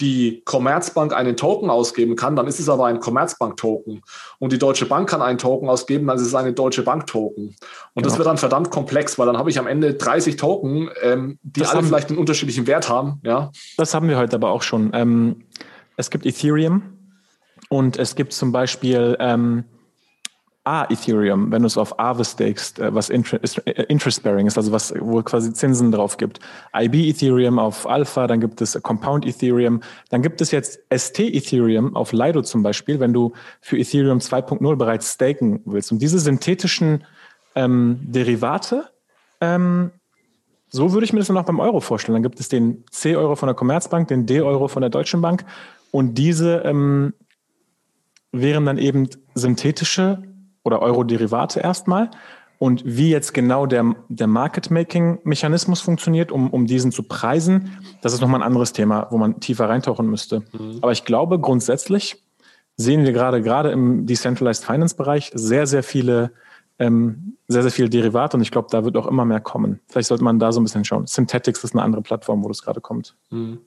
die Commerzbank einen Token ausgeben kann, dann ist es aber ein Commerzbank-Token. Und die Deutsche Bank kann einen Token ausgeben, dann ist es eine Deutsche Bank-Token. Und genau. das wird dann verdammt komplex, weil dann habe ich am Ende 30 Token, ähm, die das alle haben, vielleicht einen unterschiedlichen Wert haben. Ja. Das haben wir heute aber auch schon. Ähm, es gibt Ethereum und es gibt zum Beispiel ähm, A Ethereum, wenn du es auf Aave stakest, äh, was äh, interest-bearing ist, also was, wo quasi Zinsen drauf gibt. IB Ethereum auf Alpha, dann gibt es Compound Ethereum, dann gibt es jetzt ST Ethereum auf Lido zum Beispiel, wenn du für Ethereum 2.0 bereits staken willst. Und diese synthetischen ähm, Derivate, ähm, so würde ich mir das dann auch beim Euro vorstellen. Dann gibt es den C-Euro von der Commerzbank, den D-Euro von der Deutschen Bank und diese ähm, wären dann eben synthetische oder Euro-Derivate erstmal. Und wie jetzt genau der, der Market-Making-Mechanismus funktioniert, um, um diesen zu preisen, das ist nochmal ein anderes Thema, wo man tiefer reintauchen müsste. Mhm. Aber ich glaube, grundsätzlich sehen wir gerade, gerade im Decentralized Finance-Bereich sehr, sehr viele, ähm, sehr, sehr viele Derivate und ich glaube, da wird auch immer mehr kommen. Vielleicht sollte man da so ein bisschen schauen. Synthetics ist eine andere Plattform, wo das gerade kommt. Mhm.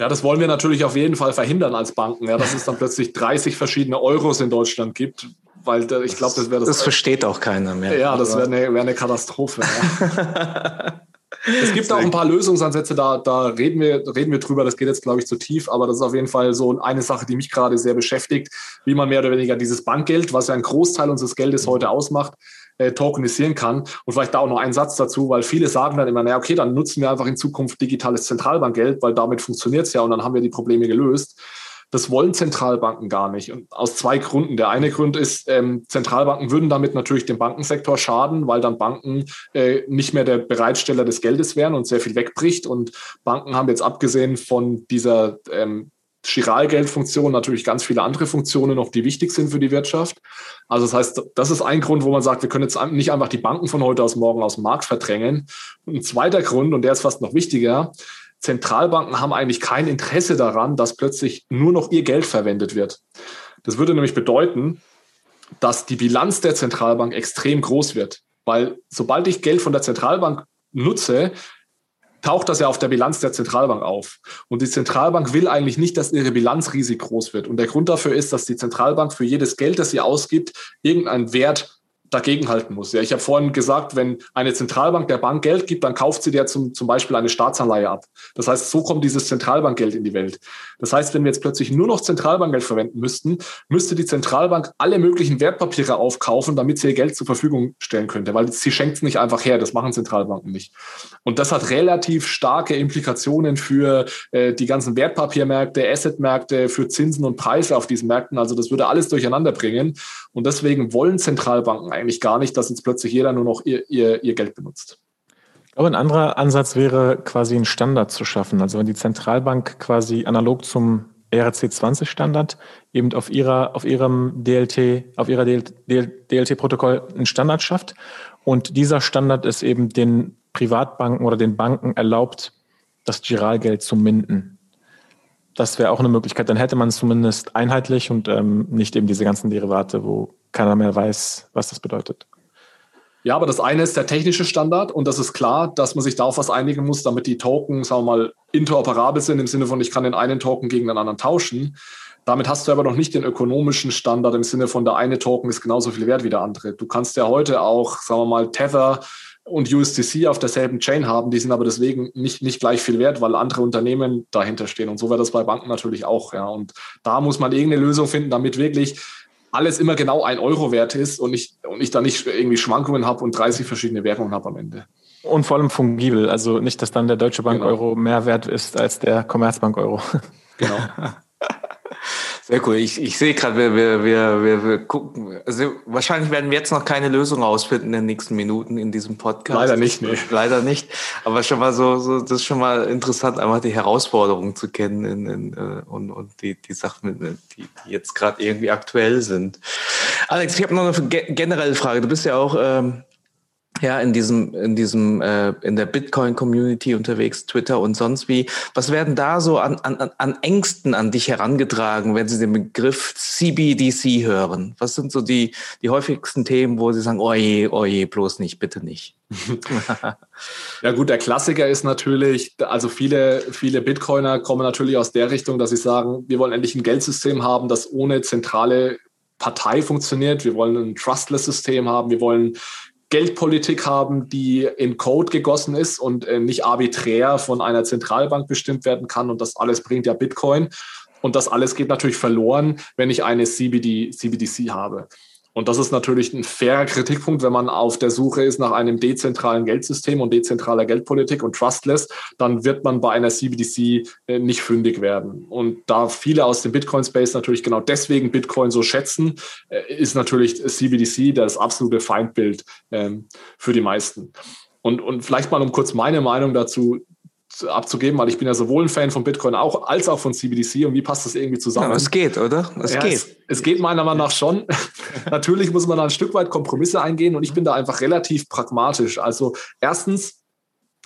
Ja, das wollen wir natürlich auf jeden Fall verhindern als Banken, ja, dass es dann plötzlich 30 verschiedene Euros in Deutschland gibt, weil ich glaube, das wäre das. Das versteht auch keiner mehr. Ja, das wäre eine, wär eine Katastrophe. Ja. es gibt auch ein paar Lösungsansätze, da, da reden, wir, reden wir drüber. Das geht jetzt, glaube ich, zu tief, aber das ist auf jeden Fall so eine Sache, die mich gerade sehr beschäftigt, wie man mehr oder weniger dieses Bankgeld, was ja einen Großteil unseres Geldes heute ausmacht, äh, tokenisieren kann. Und vielleicht da auch noch ein Satz dazu, weil viele sagen dann immer, naja, okay, dann nutzen wir einfach in Zukunft digitales Zentralbankgeld, weil damit funktioniert es ja und dann haben wir die Probleme gelöst. Das wollen Zentralbanken gar nicht. Und aus zwei Gründen. Der eine Grund ist, ähm, Zentralbanken würden damit natürlich dem Bankensektor schaden, weil dann Banken äh, nicht mehr der Bereitsteller des Geldes wären und sehr viel wegbricht. Und Banken haben jetzt abgesehen von dieser ähm, Chiralgeldfunktion natürlich ganz viele andere Funktionen noch, die wichtig sind für die Wirtschaft. Also das heißt, das ist ein Grund, wo man sagt, wir können jetzt nicht einfach die Banken von heute aus morgen aus dem Markt verdrängen. Und ein zweiter Grund, und der ist fast noch wichtiger, Zentralbanken haben eigentlich kein Interesse daran, dass plötzlich nur noch ihr Geld verwendet wird. Das würde nämlich bedeuten, dass die Bilanz der Zentralbank extrem groß wird. Weil sobald ich Geld von der Zentralbank nutze, taucht das ja auf der Bilanz der Zentralbank auf. Und die Zentralbank will eigentlich nicht, dass ihre Bilanz riesig groß wird. Und der Grund dafür ist, dass die Zentralbank für jedes Geld, das sie ausgibt, irgendeinen Wert dagegenhalten muss. Ja, ich habe vorhin gesagt, wenn eine Zentralbank der Bank Geld gibt, dann kauft sie der zum, zum Beispiel eine Staatsanleihe ab. Das heißt, so kommt dieses Zentralbankgeld in die Welt. Das heißt, wenn wir jetzt plötzlich nur noch Zentralbankgeld verwenden müssten, müsste die Zentralbank alle möglichen Wertpapiere aufkaufen, damit sie ihr Geld zur Verfügung stellen könnte, weil sie schenkt es nicht einfach her. Das machen Zentralbanken nicht. Und das hat relativ starke Implikationen für äh, die ganzen Wertpapiermärkte, Assetmärkte, für Zinsen und Preise auf diesen Märkten. Also das würde alles durcheinander bringen. Und deswegen wollen Zentralbanken eigentlich gar nicht, dass jetzt plötzlich jeder nur noch ihr, ihr, ihr Geld benutzt. Aber ein anderer Ansatz wäre quasi einen Standard zu schaffen. Also wenn die Zentralbank quasi analog zum ERC20-Standard eben auf ihrer, auf ihrem DLT, auf ihrer DLT-Protokoll einen Standard schafft. Und dieser Standard ist eben den Privatbanken oder den Banken erlaubt, das Giralgeld zu minden. Das wäre auch eine Möglichkeit. Dann hätte man es zumindest einheitlich und ähm, nicht eben diese ganzen Derivate, wo keiner mehr weiß, was das bedeutet. Ja, aber das eine ist der technische Standard und das ist klar, dass man sich darauf was einigen muss, damit die Token, sagen wir mal, interoperabel sind im Sinne von, ich kann den einen Token gegen den anderen tauschen. Damit hast du aber noch nicht den ökonomischen Standard im Sinne von, der eine Token ist genauso viel wert wie der andere. Du kannst ja heute auch, sagen wir mal, Tether und USDC auf derselben Chain haben, die sind aber deswegen nicht, nicht gleich viel wert, weil andere Unternehmen dahinter stehen. Und so wäre das bei Banken natürlich auch. Ja. Und da muss man irgendeine Lösung finden, damit wirklich alles immer genau ein Euro wert ist und ich, und ich da nicht irgendwie Schwankungen habe und 30 verschiedene Währungen habe am Ende. Und vor allem fungibel, also nicht, dass dann der Deutsche Bank genau. Euro mehr wert ist als der Commerzbank Euro. Genau. Sehr cool. Ich, ich sehe gerade, wir, wir, wir, wir, wir gucken. Also wahrscheinlich werden wir jetzt noch keine Lösung rausfinden in den nächsten Minuten in diesem Podcast. Leider nicht, nee. Leider nicht. Aber schon mal so, so das ist schon mal interessant, einfach die Herausforderungen zu kennen in, in, äh, und, und die, die Sachen, die, die jetzt gerade irgendwie aktuell sind. Alex, ich habe noch eine generelle Frage. Du bist ja auch ähm, ja in diesem, in diesem, äh, in der Bitcoin-Community unterwegs, Twitter und sonst wie. Was werden da so an, an, an Ängsten an dich herangetragen, wenn Sie den Begriff CBDC hören? Was sind so die, die häufigsten Themen, wo Sie sagen, oje, oje, bloß nicht, bitte nicht? ja gut, der Klassiker ist natürlich, also viele, viele Bitcoiner kommen natürlich aus der Richtung, dass sie sagen, wir wollen endlich ein Geldsystem haben, das ohne zentrale Partei funktioniert. Wir wollen ein Trustless-System haben. Wir wollen Geldpolitik haben, die in Code gegossen ist und äh, nicht arbiträr von einer Zentralbank bestimmt werden kann. Und das alles bringt ja Bitcoin. Und das alles geht natürlich verloren, wenn ich eine CBD, CBDC habe. Und das ist natürlich ein fairer Kritikpunkt, wenn man auf der Suche ist nach einem dezentralen Geldsystem und dezentraler Geldpolitik und trustless, dann wird man bei einer CBDC äh, nicht fündig werden. Und da viele aus dem Bitcoin-Space natürlich genau deswegen Bitcoin so schätzen, äh, ist natürlich CBDC das absolute Feindbild ähm, für die meisten. Und, und vielleicht mal um kurz meine Meinung dazu abzugeben, weil ich bin ja sowohl ein Fan von Bitcoin auch als auch von CBDC und wie passt das irgendwie zusammen? Ja, es geht, oder? Es ja, geht. Es, es, geht meiner Meinung nach schon. Natürlich muss man da ein Stück weit Kompromisse eingehen und ich bin da einfach relativ pragmatisch. Also erstens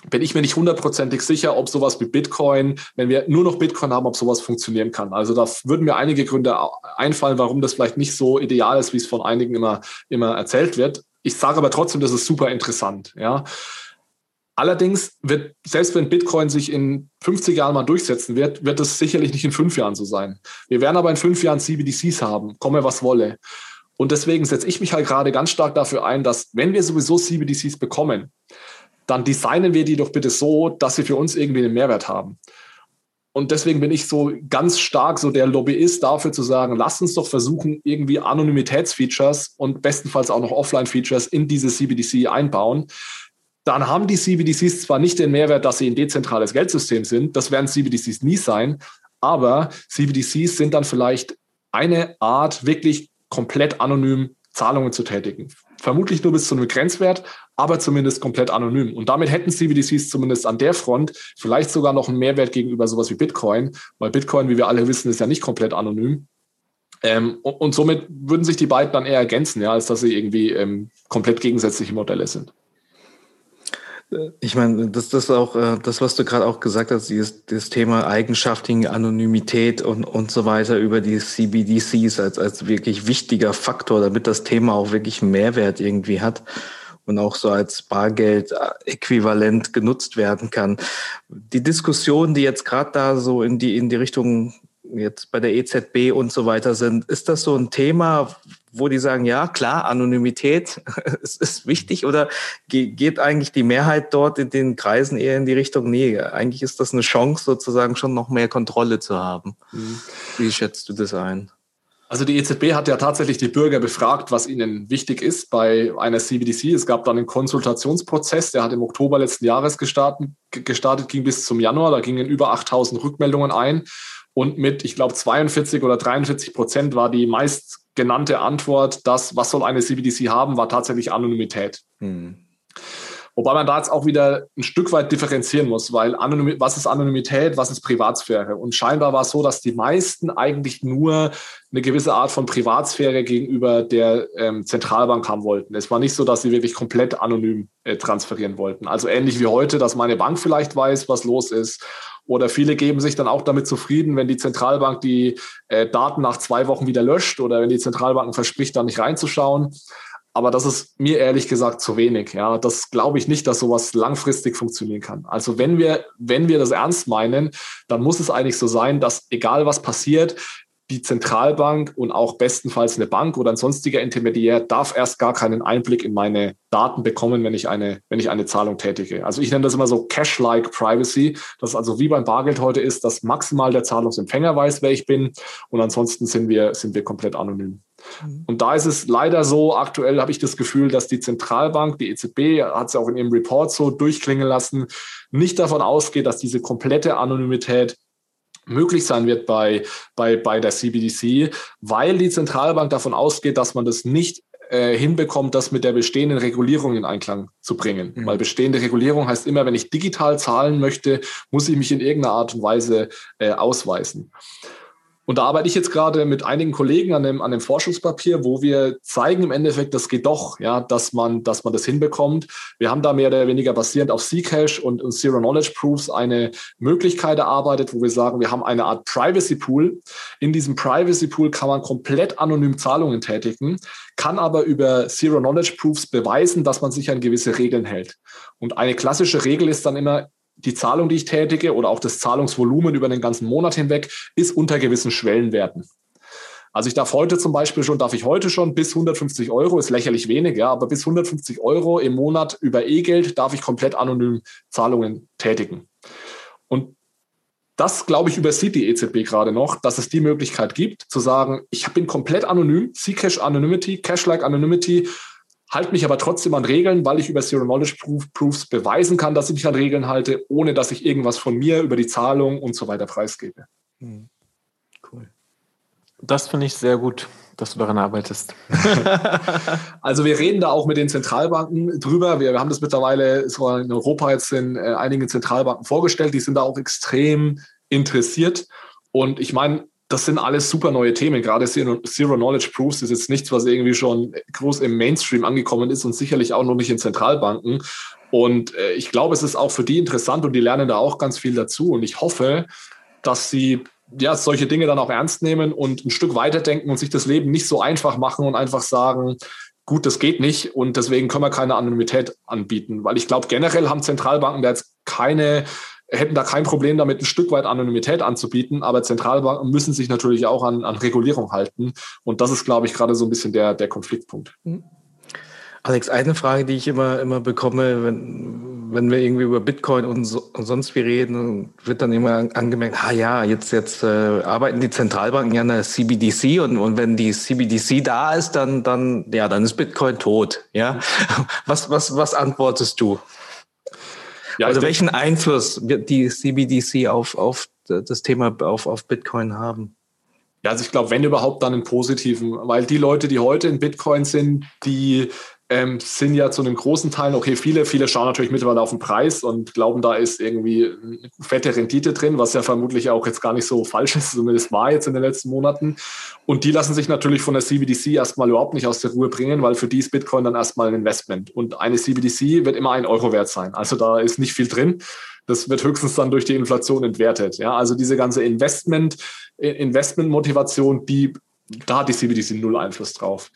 bin ich mir nicht hundertprozentig sicher, ob sowas wie Bitcoin, wenn wir nur noch Bitcoin haben, ob sowas funktionieren kann. Also da würden mir einige Gründe einfallen, warum das vielleicht nicht so ideal ist, wie es von einigen immer, immer erzählt wird. Ich sage aber trotzdem, das ist super interessant. Ja. Allerdings wird, selbst wenn Bitcoin sich in 50 Jahren mal durchsetzen wird, wird es sicherlich nicht in fünf Jahren so sein. Wir werden aber in fünf Jahren CBDCs haben, komme was wolle. Und deswegen setze ich mich halt gerade ganz stark dafür ein, dass wenn wir sowieso CBDCs bekommen, dann designen wir die doch bitte so, dass sie für uns irgendwie einen Mehrwert haben. Und deswegen bin ich so ganz stark so der Lobbyist dafür zu sagen, lass uns doch versuchen, irgendwie Anonymitätsfeatures und bestenfalls auch noch Offline-Features in diese CBDC einbauen, dann haben die CBDCs zwar nicht den Mehrwert, dass sie ein dezentrales Geldsystem sind, das werden CBDCs nie sein, aber CBDCs sind dann vielleicht eine Art, wirklich komplett anonym Zahlungen zu tätigen. Vermutlich nur bis zu einem Grenzwert, aber zumindest komplett anonym. Und damit hätten CBDCs zumindest an der Front vielleicht sogar noch einen Mehrwert gegenüber sowas wie Bitcoin, weil Bitcoin, wie wir alle wissen, ist ja nicht komplett anonym. Ähm, und, somit würden sich die beiden dann eher ergänzen, ja, als dass sie irgendwie ähm, komplett gegensätzliche Modelle sind. Ich meine, das, das ist auch äh, das, was du gerade auch gesagt hast, dieses, dieses Thema Eigenschaften, Anonymität und, und so weiter über die CBDCs als, als wirklich wichtiger Faktor, damit das Thema auch wirklich Mehrwert irgendwie hat und auch so als Bargeld-Äquivalent genutzt werden kann. Die Diskussionen, die jetzt gerade da so in die, in die Richtung jetzt bei der EZB und so weiter sind, ist das so ein Thema, wo die sagen, ja, klar, Anonymität ist, ist wichtig oder geht eigentlich die Mehrheit dort in den Kreisen eher in die Richtung, nee, eigentlich ist das eine Chance, sozusagen schon noch mehr Kontrolle zu haben. Mhm. Wie schätzt du das ein? Also die EZB hat ja tatsächlich die Bürger befragt, was ihnen wichtig ist bei einer CBDC. Es gab dann einen Konsultationsprozess, der hat im Oktober letzten Jahres gestartet, gestartet ging bis zum Januar. Da gingen über 8000 Rückmeldungen ein. Und mit, ich glaube, 42 oder 43 Prozent war die meist genannte Antwort, dass was soll eine CBDC haben, war tatsächlich Anonymität. Hm. Wobei man da jetzt auch wieder ein Stück weit differenzieren muss, weil Anonym, was ist Anonymität, was ist Privatsphäre? Und scheinbar war es so, dass die meisten eigentlich nur eine gewisse Art von Privatsphäre gegenüber der ähm, Zentralbank haben wollten. Es war nicht so, dass sie wirklich komplett anonym äh, transferieren wollten. Also ähnlich wie heute, dass meine Bank vielleicht weiß, was los ist oder viele geben sich dann auch damit zufrieden, wenn die Zentralbank die äh, Daten nach zwei Wochen wieder löscht oder wenn die Zentralbank verspricht, da nicht reinzuschauen. Aber das ist mir ehrlich gesagt zu wenig. Ja, das glaube ich nicht, dass sowas langfristig funktionieren kann. Also wenn wir, wenn wir das ernst meinen, dann muss es eigentlich so sein, dass egal was passiert, die Zentralbank und auch bestenfalls eine Bank oder ein sonstiger Intermediär darf erst gar keinen Einblick in meine Daten bekommen, wenn ich eine, wenn ich eine Zahlung tätige. Also ich nenne das immer so Cash-like Privacy, das also wie beim Bargeld heute ist, dass maximal der Zahlungsempfänger weiß, wer ich bin und ansonsten sind wir, sind wir komplett anonym. Mhm. Und da ist es leider so, aktuell habe ich das Gefühl, dass die Zentralbank, die EZB, hat es auch in ihrem Report so durchklingen lassen, nicht davon ausgeht, dass diese komplette Anonymität möglich sein wird bei, bei, bei der CBDC, weil die Zentralbank davon ausgeht, dass man das nicht äh, hinbekommt, das mit der bestehenden Regulierung in Einklang zu bringen. Mhm. Weil bestehende Regulierung heißt immer, wenn ich digital zahlen möchte, muss ich mich in irgendeiner Art und Weise äh, ausweisen. Und da arbeite ich jetzt gerade mit einigen Kollegen an dem, an dem Forschungspapier, wo wir zeigen im Endeffekt, das geht doch, ja, dass man, dass man das hinbekommt. Wir haben da mehr oder weniger basierend auf Zcash und, und Zero Knowledge Proofs eine Möglichkeit erarbeitet, wo wir sagen, wir haben eine Art Privacy Pool. In diesem Privacy Pool kann man komplett anonym Zahlungen tätigen, kann aber über Zero Knowledge Proofs beweisen, dass man sich an gewisse Regeln hält. Und eine klassische Regel ist dann immer, die Zahlung, die ich tätige oder auch das Zahlungsvolumen über den ganzen Monat hinweg ist unter gewissen Schwellenwerten. Also ich darf heute zum Beispiel schon, darf ich heute schon bis 150 Euro, ist lächerlich wenig, ja, aber bis 150 Euro im Monat über E-Geld darf ich komplett anonym Zahlungen tätigen. Und das, glaube ich, übersieht die EZB gerade noch, dass es die Möglichkeit gibt, zu sagen, ich bin komplett anonym, C-Cash Anonymity, Cash-like Anonymity halte mich aber trotzdem an Regeln, weil ich über Zero Knowledge Proofs beweisen kann, dass ich mich an Regeln halte, ohne dass ich irgendwas von mir über die Zahlung und so weiter preisgebe. Hm. Cool. Das finde ich sehr gut, dass du daran arbeitest. also wir reden da auch mit den Zentralbanken drüber. Wir, wir haben das mittlerweile in Europa jetzt in äh, einigen Zentralbanken vorgestellt. Die sind da auch extrem interessiert. Und ich meine, das sind alles super neue Themen. Gerade Zero, Knowledge Proofs ist jetzt nichts, was irgendwie schon groß im Mainstream angekommen ist und sicherlich auch noch nicht in Zentralbanken. Und äh, ich glaube, es ist auch für die interessant und die lernen da auch ganz viel dazu. Und ich hoffe, dass sie ja, solche Dinge dann auch ernst nehmen und ein Stück weiterdenken und sich das Leben nicht so einfach machen und einfach sagen, gut, das geht nicht und deswegen können wir keine Anonymität anbieten. Weil ich glaube, generell haben Zentralbanken da jetzt keine hätten da kein Problem damit, ein Stück weit Anonymität anzubieten, aber Zentralbanken müssen sich natürlich auch an, an Regulierung halten. Und das ist, glaube ich, gerade so ein bisschen der, der Konfliktpunkt. Mhm. Alex, eine Frage, die ich immer, immer bekomme, wenn, wenn wir irgendwie über Bitcoin und, so, und sonst wie reden, wird dann immer angemerkt, ah ja, jetzt, jetzt äh, arbeiten die Zentralbanken ja an der CBDC und, und wenn die CBDC da ist, dann, dann, ja, dann ist Bitcoin tot. Ja? Was, was, was antwortest du? Ja, also welchen Einfluss wird die CBDC auf, auf das Thema auf, auf Bitcoin haben? Ja, also ich glaube, wenn überhaupt, dann einen positiven, weil die Leute, die heute in Bitcoin sind, die ähm, sind ja zu einem großen Teil, okay, viele, viele schauen natürlich mittlerweile auf den Preis und glauben, da ist irgendwie eine fette Rendite drin, was ja vermutlich auch jetzt gar nicht so falsch ist, zumindest war jetzt in den letzten Monaten. Und die lassen sich natürlich von der CBDC erstmal überhaupt nicht aus der Ruhe bringen, weil für die ist Bitcoin dann erstmal ein Investment. Und eine CBDC wird immer ein Euro wert sein. Also da ist nicht viel drin. Das wird höchstens dann durch die Inflation entwertet. Ja, also diese ganze Investment, Investment-Motivation, die, da hat die CBDC null Einfluss drauf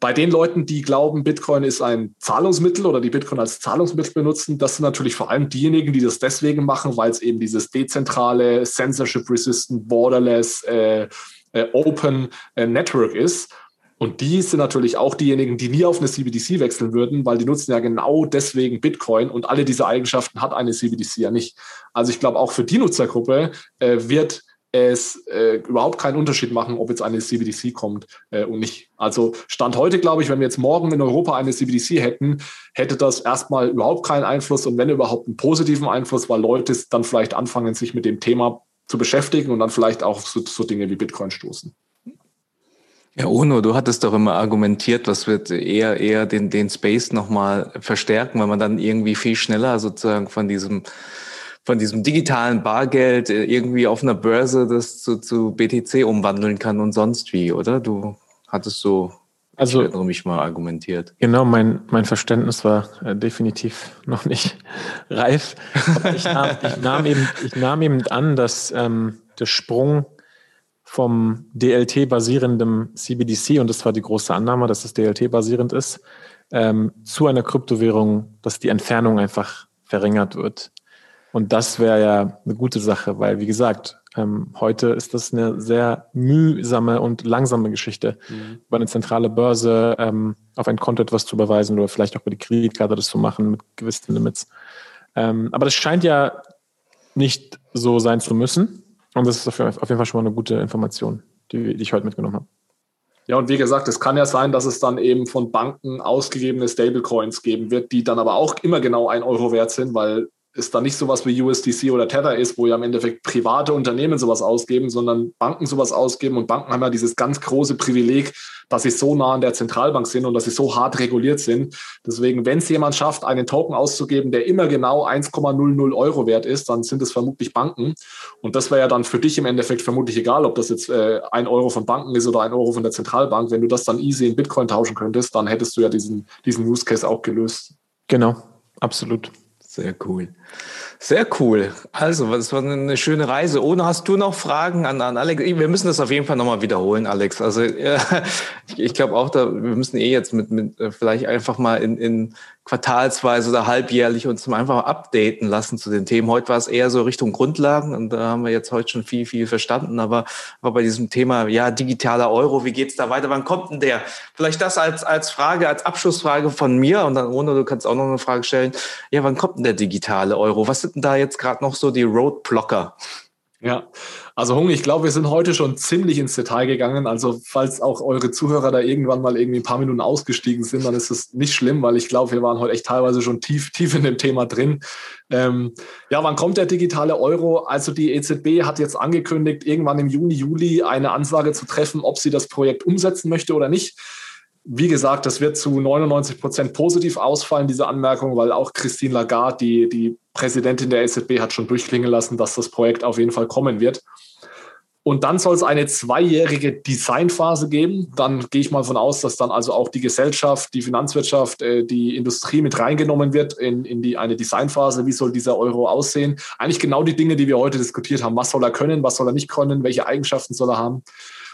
bei den Leuten, die glauben, Bitcoin ist ein Zahlungsmittel oder die Bitcoin als Zahlungsmittel benutzen, das sind natürlich vor allem diejenigen, die das deswegen machen, weil es eben dieses dezentrale, censorship-resistant, borderless, äh, äh, open äh, Network ist. Und die sind natürlich auch diejenigen, die nie auf eine CBDC wechseln würden, weil die nutzen ja genau deswegen Bitcoin und alle diese Eigenschaften hat eine CBDC ja nicht. Also ich glaube, auch für die Nutzergruppe äh, wird es äh, überhaupt keinen Unterschied machen, ob jetzt eine CBDC kommt äh, und nicht. Also Stand heute, glaube ich, wenn wir jetzt morgen in Europa eine CBDC hätten, hätte das erstmal überhaupt keinen Einfluss und wenn überhaupt einen positiven Einfluss, weil Leute dann vielleicht anfangen, sich mit dem Thema zu beschäftigen und dann vielleicht auch so, so Dinge wie Bitcoin stoßen. Ja, Uno, du hattest doch immer argumentiert, was wird eher, eher den, den Space nochmal verstärken, weil man dann irgendwie viel schneller sozusagen von diesem von diesem digitalen Bargeld äh, irgendwie auf einer Börse das zu, zu BTC umwandeln kann und sonst wie, oder? Du hattest so, also, ich mich mal argumentiert. Genau, mein, mein Verständnis war äh, definitiv noch nicht reif. Ich nahm, ich, nahm eben, ich nahm eben an, dass ähm, der Sprung vom DLT-basierendem CBDC, und das war die große Annahme, dass es DLT-basierend ist, ähm, zu einer Kryptowährung, dass die Entfernung einfach verringert wird. Und das wäre ja eine gute Sache, weil, wie gesagt, ähm, heute ist das eine sehr mühsame und langsame Geschichte, mhm. über eine zentrale Börse ähm, auf ein Konto etwas zu überweisen oder vielleicht auch über die Kreditkarte das zu machen mit gewissen Limits. Ähm, aber das scheint ja nicht so sein zu müssen. Und das ist auf jeden Fall schon mal eine gute Information, die, die ich heute mitgenommen habe. Ja, und wie gesagt, es kann ja sein, dass es dann eben von Banken ausgegebene Stablecoins geben wird, die dann aber auch immer genau ein Euro wert sind, weil es da nicht sowas wie USDC oder Tether ist, wo ja im Endeffekt private Unternehmen sowas ausgeben, sondern Banken sowas ausgeben und Banken haben ja dieses ganz große Privileg, dass sie so nah an der Zentralbank sind und dass sie so hart reguliert sind. Deswegen, wenn es jemand schafft, einen Token auszugeben, der immer genau 1,00 Euro wert ist, dann sind es vermutlich Banken. Und das wäre ja dann für dich im Endeffekt vermutlich egal, ob das jetzt äh, ein Euro von Banken ist oder ein Euro von der Zentralbank. Wenn du das dann easy in Bitcoin tauschen könntest, dann hättest du ja diesen, diesen Use Case auch gelöst. Genau, absolut. Sehr cool. Sehr cool. Also, das war eine schöne Reise. Ohne hast du noch Fragen an, an Alex? Wir müssen das auf jeden Fall nochmal wiederholen, Alex. Also, äh, ich, ich glaube auch, da, wir müssen eh jetzt mit, mit äh, vielleicht einfach mal in, in quartalsweise oder halbjährlich uns einfach updaten lassen zu den Themen. Heute war es eher so Richtung Grundlagen und da haben wir jetzt heute schon viel, viel verstanden. Aber, aber bei diesem Thema, ja, digitaler Euro, wie geht's da weiter? Wann kommt denn der? Vielleicht das als, als Frage, als Abschlussfrage von mir und dann, ohne, du kannst auch noch eine Frage stellen. Ja, wann kommt denn der digitale Euro? Was sind denn da jetzt gerade noch so die Roadblocker? Ja, also Hung, ich glaube, wir sind heute schon ziemlich ins Detail gegangen. Also falls auch eure Zuhörer da irgendwann mal irgendwie ein paar Minuten ausgestiegen sind, dann ist es nicht schlimm, weil ich glaube, wir waren heute echt teilweise schon tief, tief in dem Thema drin. Ähm, ja, wann kommt der digitale Euro? Also die EZB hat jetzt angekündigt, irgendwann im Juni, Juli eine Ansage zu treffen, ob sie das Projekt umsetzen möchte oder nicht. Wie gesagt, das wird zu 99 Prozent positiv ausfallen, diese Anmerkung, weil auch Christine Lagarde, die, die Präsidentin der EZB, hat schon durchklingen lassen, dass das Projekt auf jeden Fall kommen wird. Und dann soll es eine zweijährige Designphase geben. Dann gehe ich mal von aus, dass dann also auch die Gesellschaft, die Finanzwirtschaft, äh, die Industrie mit reingenommen wird in, in die, eine Designphase. Wie soll dieser Euro aussehen? Eigentlich genau die Dinge, die wir heute diskutiert haben. Was soll er können? Was soll er nicht können? Welche Eigenschaften soll er haben?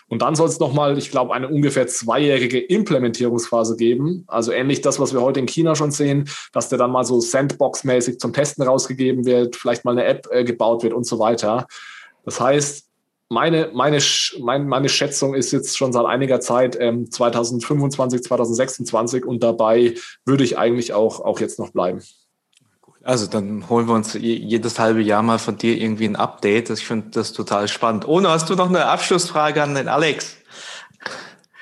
Und dann soll es nochmal, ich glaube, eine ungefähr zweijährige Implementierungsphase geben. Also ähnlich das, was wir heute in China schon sehen, dass der dann mal so Sandbox-mäßig zum Testen rausgegeben wird, vielleicht mal eine App äh, gebaut wird und so weiter. Das heißt, meine, meine, meine, meine Schätzung ist jetzt schon seit einiger Zeit ähm, 2025, 2026 und dabei würde ich eigentlich auch, auch jetzt noch bleiben. Also dann holen wir uns jedes halbe Jahr mal von dir irgendwie ein Update. Ich finde das total spannend. Ohne hast du noch eine Abschlussfrage an den Alex?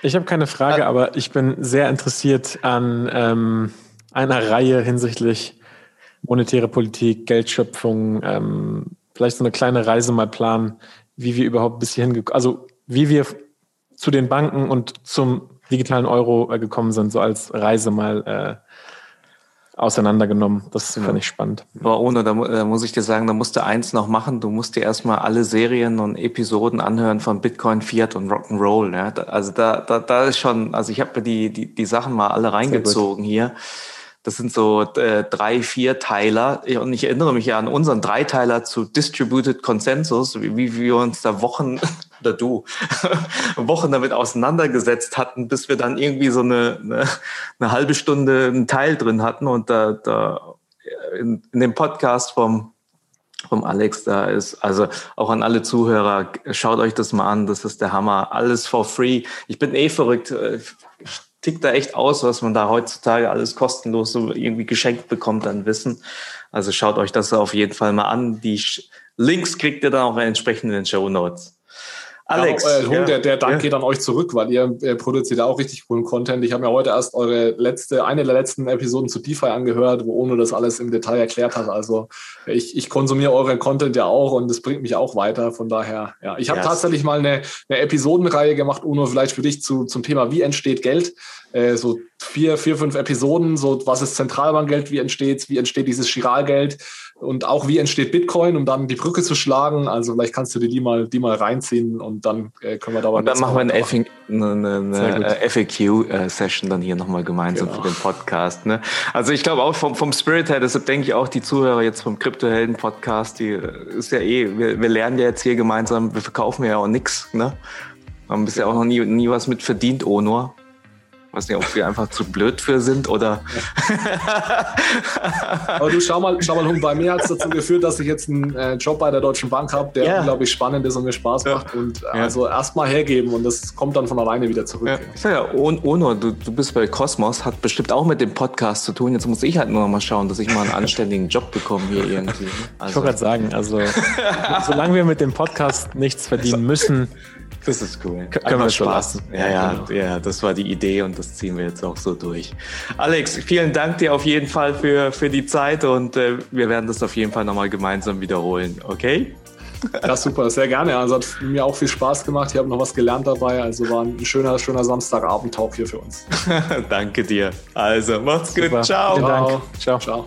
Ich habe keine Frage, aber ich bin sehr interessiert an ähm, einer Reihe hinsichtlich monetäre Politik, Geldschöpfung, ähm, vielleicht so eine kleine Reise mal planen wie wir überhaupt bis hierhin gekommen, also wie wir zu den Banken und zum digitalen Euro äh, gekommen sind, so als Reise mal äh, auseinandergenommen. Das genau. fand ich spannend. Aber ohne, da, da, muss ich dir sagen, da musst du eins noch machen. Du musst dir erstmal alle Serien und Episoden anhören von Bitcoin, Fiat und Rock'n'Roll. Ja? Also da, da, da ist schon, also ich habe mir die, die, die Sachen mal alle reingezogen hier. Das sind so äh, drei, vier Teiler. Und ich erinnere mich ja an unseren Dreiteiler zu Distributed Consensus, wie, wie wir uns da Wochen, oder du, Wochen damit auseinandergesetzt hatten, bis wir dann irgendwie so eine, eine, eine halbe Stunde einen Teil drin hatten. Und da, da in, in dem Podcast vom vom Alex da ist. Also auch an alle Zuhörer, schaut euch das mal an, das ist der Hammer. Alles for free. Ich bin eh verrückt tickt da echt aus, was man da heutzutage alles kostenlos so irgendwie geschenkt bekommt an Wissen. Also schaut euch das auf jeden Fall mal an. Die Links kriegt ihr dann auch entsprechend in den Show Notes. Alex. Ja, Hund, ja, der, der Dank ja. geht an euch zurück, weil ihr, ihr produziert auch richtig coolen Content. Ich habe mir heute erst eure letzte, eine der letzten Episoden zu DeFi angehört, wo Ono das alles im Detail erklärt hat. Also ich, ich konsumiere euren Content ja auch und das bringt mich auch weiter. Von daher, ja. Ich habe yes. tatsächlich mal eine, eine Episodenreihe gemacht, Uno, vielleicht für dich zu, zum Thema, wie entsteht Geld. Äh, so vier, vier, fünf Episoden, so was ist Zentralbankgeld, wie entsteht wie entsteht dieses Chiralgeld und auch wie entsteht Bitcoin, um dann die Brücke zu schlagen. Also vielleicht kannst du dir die mal, die mal reinziehen und dann äh, können wir da Und dann machen wir eine, eine FAQ-Session äh, dann hier nochmal gemeinsam genau. für den Podcast. Ne? Also ich glaube auch vom, vom Spirit her, deshalb denke ich auch die Zuhörer jetzt vom Kryptohelden-Podcast, die äh, ist ja eh, wir, wir lernen ja jetzt hier gemeinsam, wir verkaufen ja auch nichts, ne? Haben bisher auch noch nie, nie was mit verdient, Onor. Weiß nicht, ob wir einfach zu blöd für sind oder. Aber du schau mal, schau mal, bei mir hat es dazu geführt, dass ich jetzt einen äh, Job bei der Deutschen Bank habe, der ja. unglaublich spannend ist und mir Spaß macht. Und äh, ja. also erstmal hergeben und das kommt dann von alleine wieder zurück. Ja, ja Ono, du, du bist bei Cosmos, hat bestimmt auch mit dem Podcast zu tun. Jetzt muss ich halt nur noch mal schauen, dass ich mal einen anständigen Job bekomme hier irgendwie. Also. Ich wollte gerade sagen, also solange wir mit dem Podcast nichts verdienen müssen, Das ist cool. K können wir so lassen. Ja, ja, genau. ja, das war die Idee und das ziehen wir jetzt auch so durch. Alex, vielen Dank dir auf jeden Fall für, für die Zeit und äh, wir werden das auf jeden Fall nochmal gemeinsam wiederholen, okay? Ja, super, sehr gerne. Also hat mir auch viel Spaß gemacht. Ich habe noch was gelernt dabei. Also war ein schöner, schöner Samstagabend-Talk hier für uns. Danke dir. Also, macht's gut. Super. Ciao. Vielen Dank. Ciao. Ciao.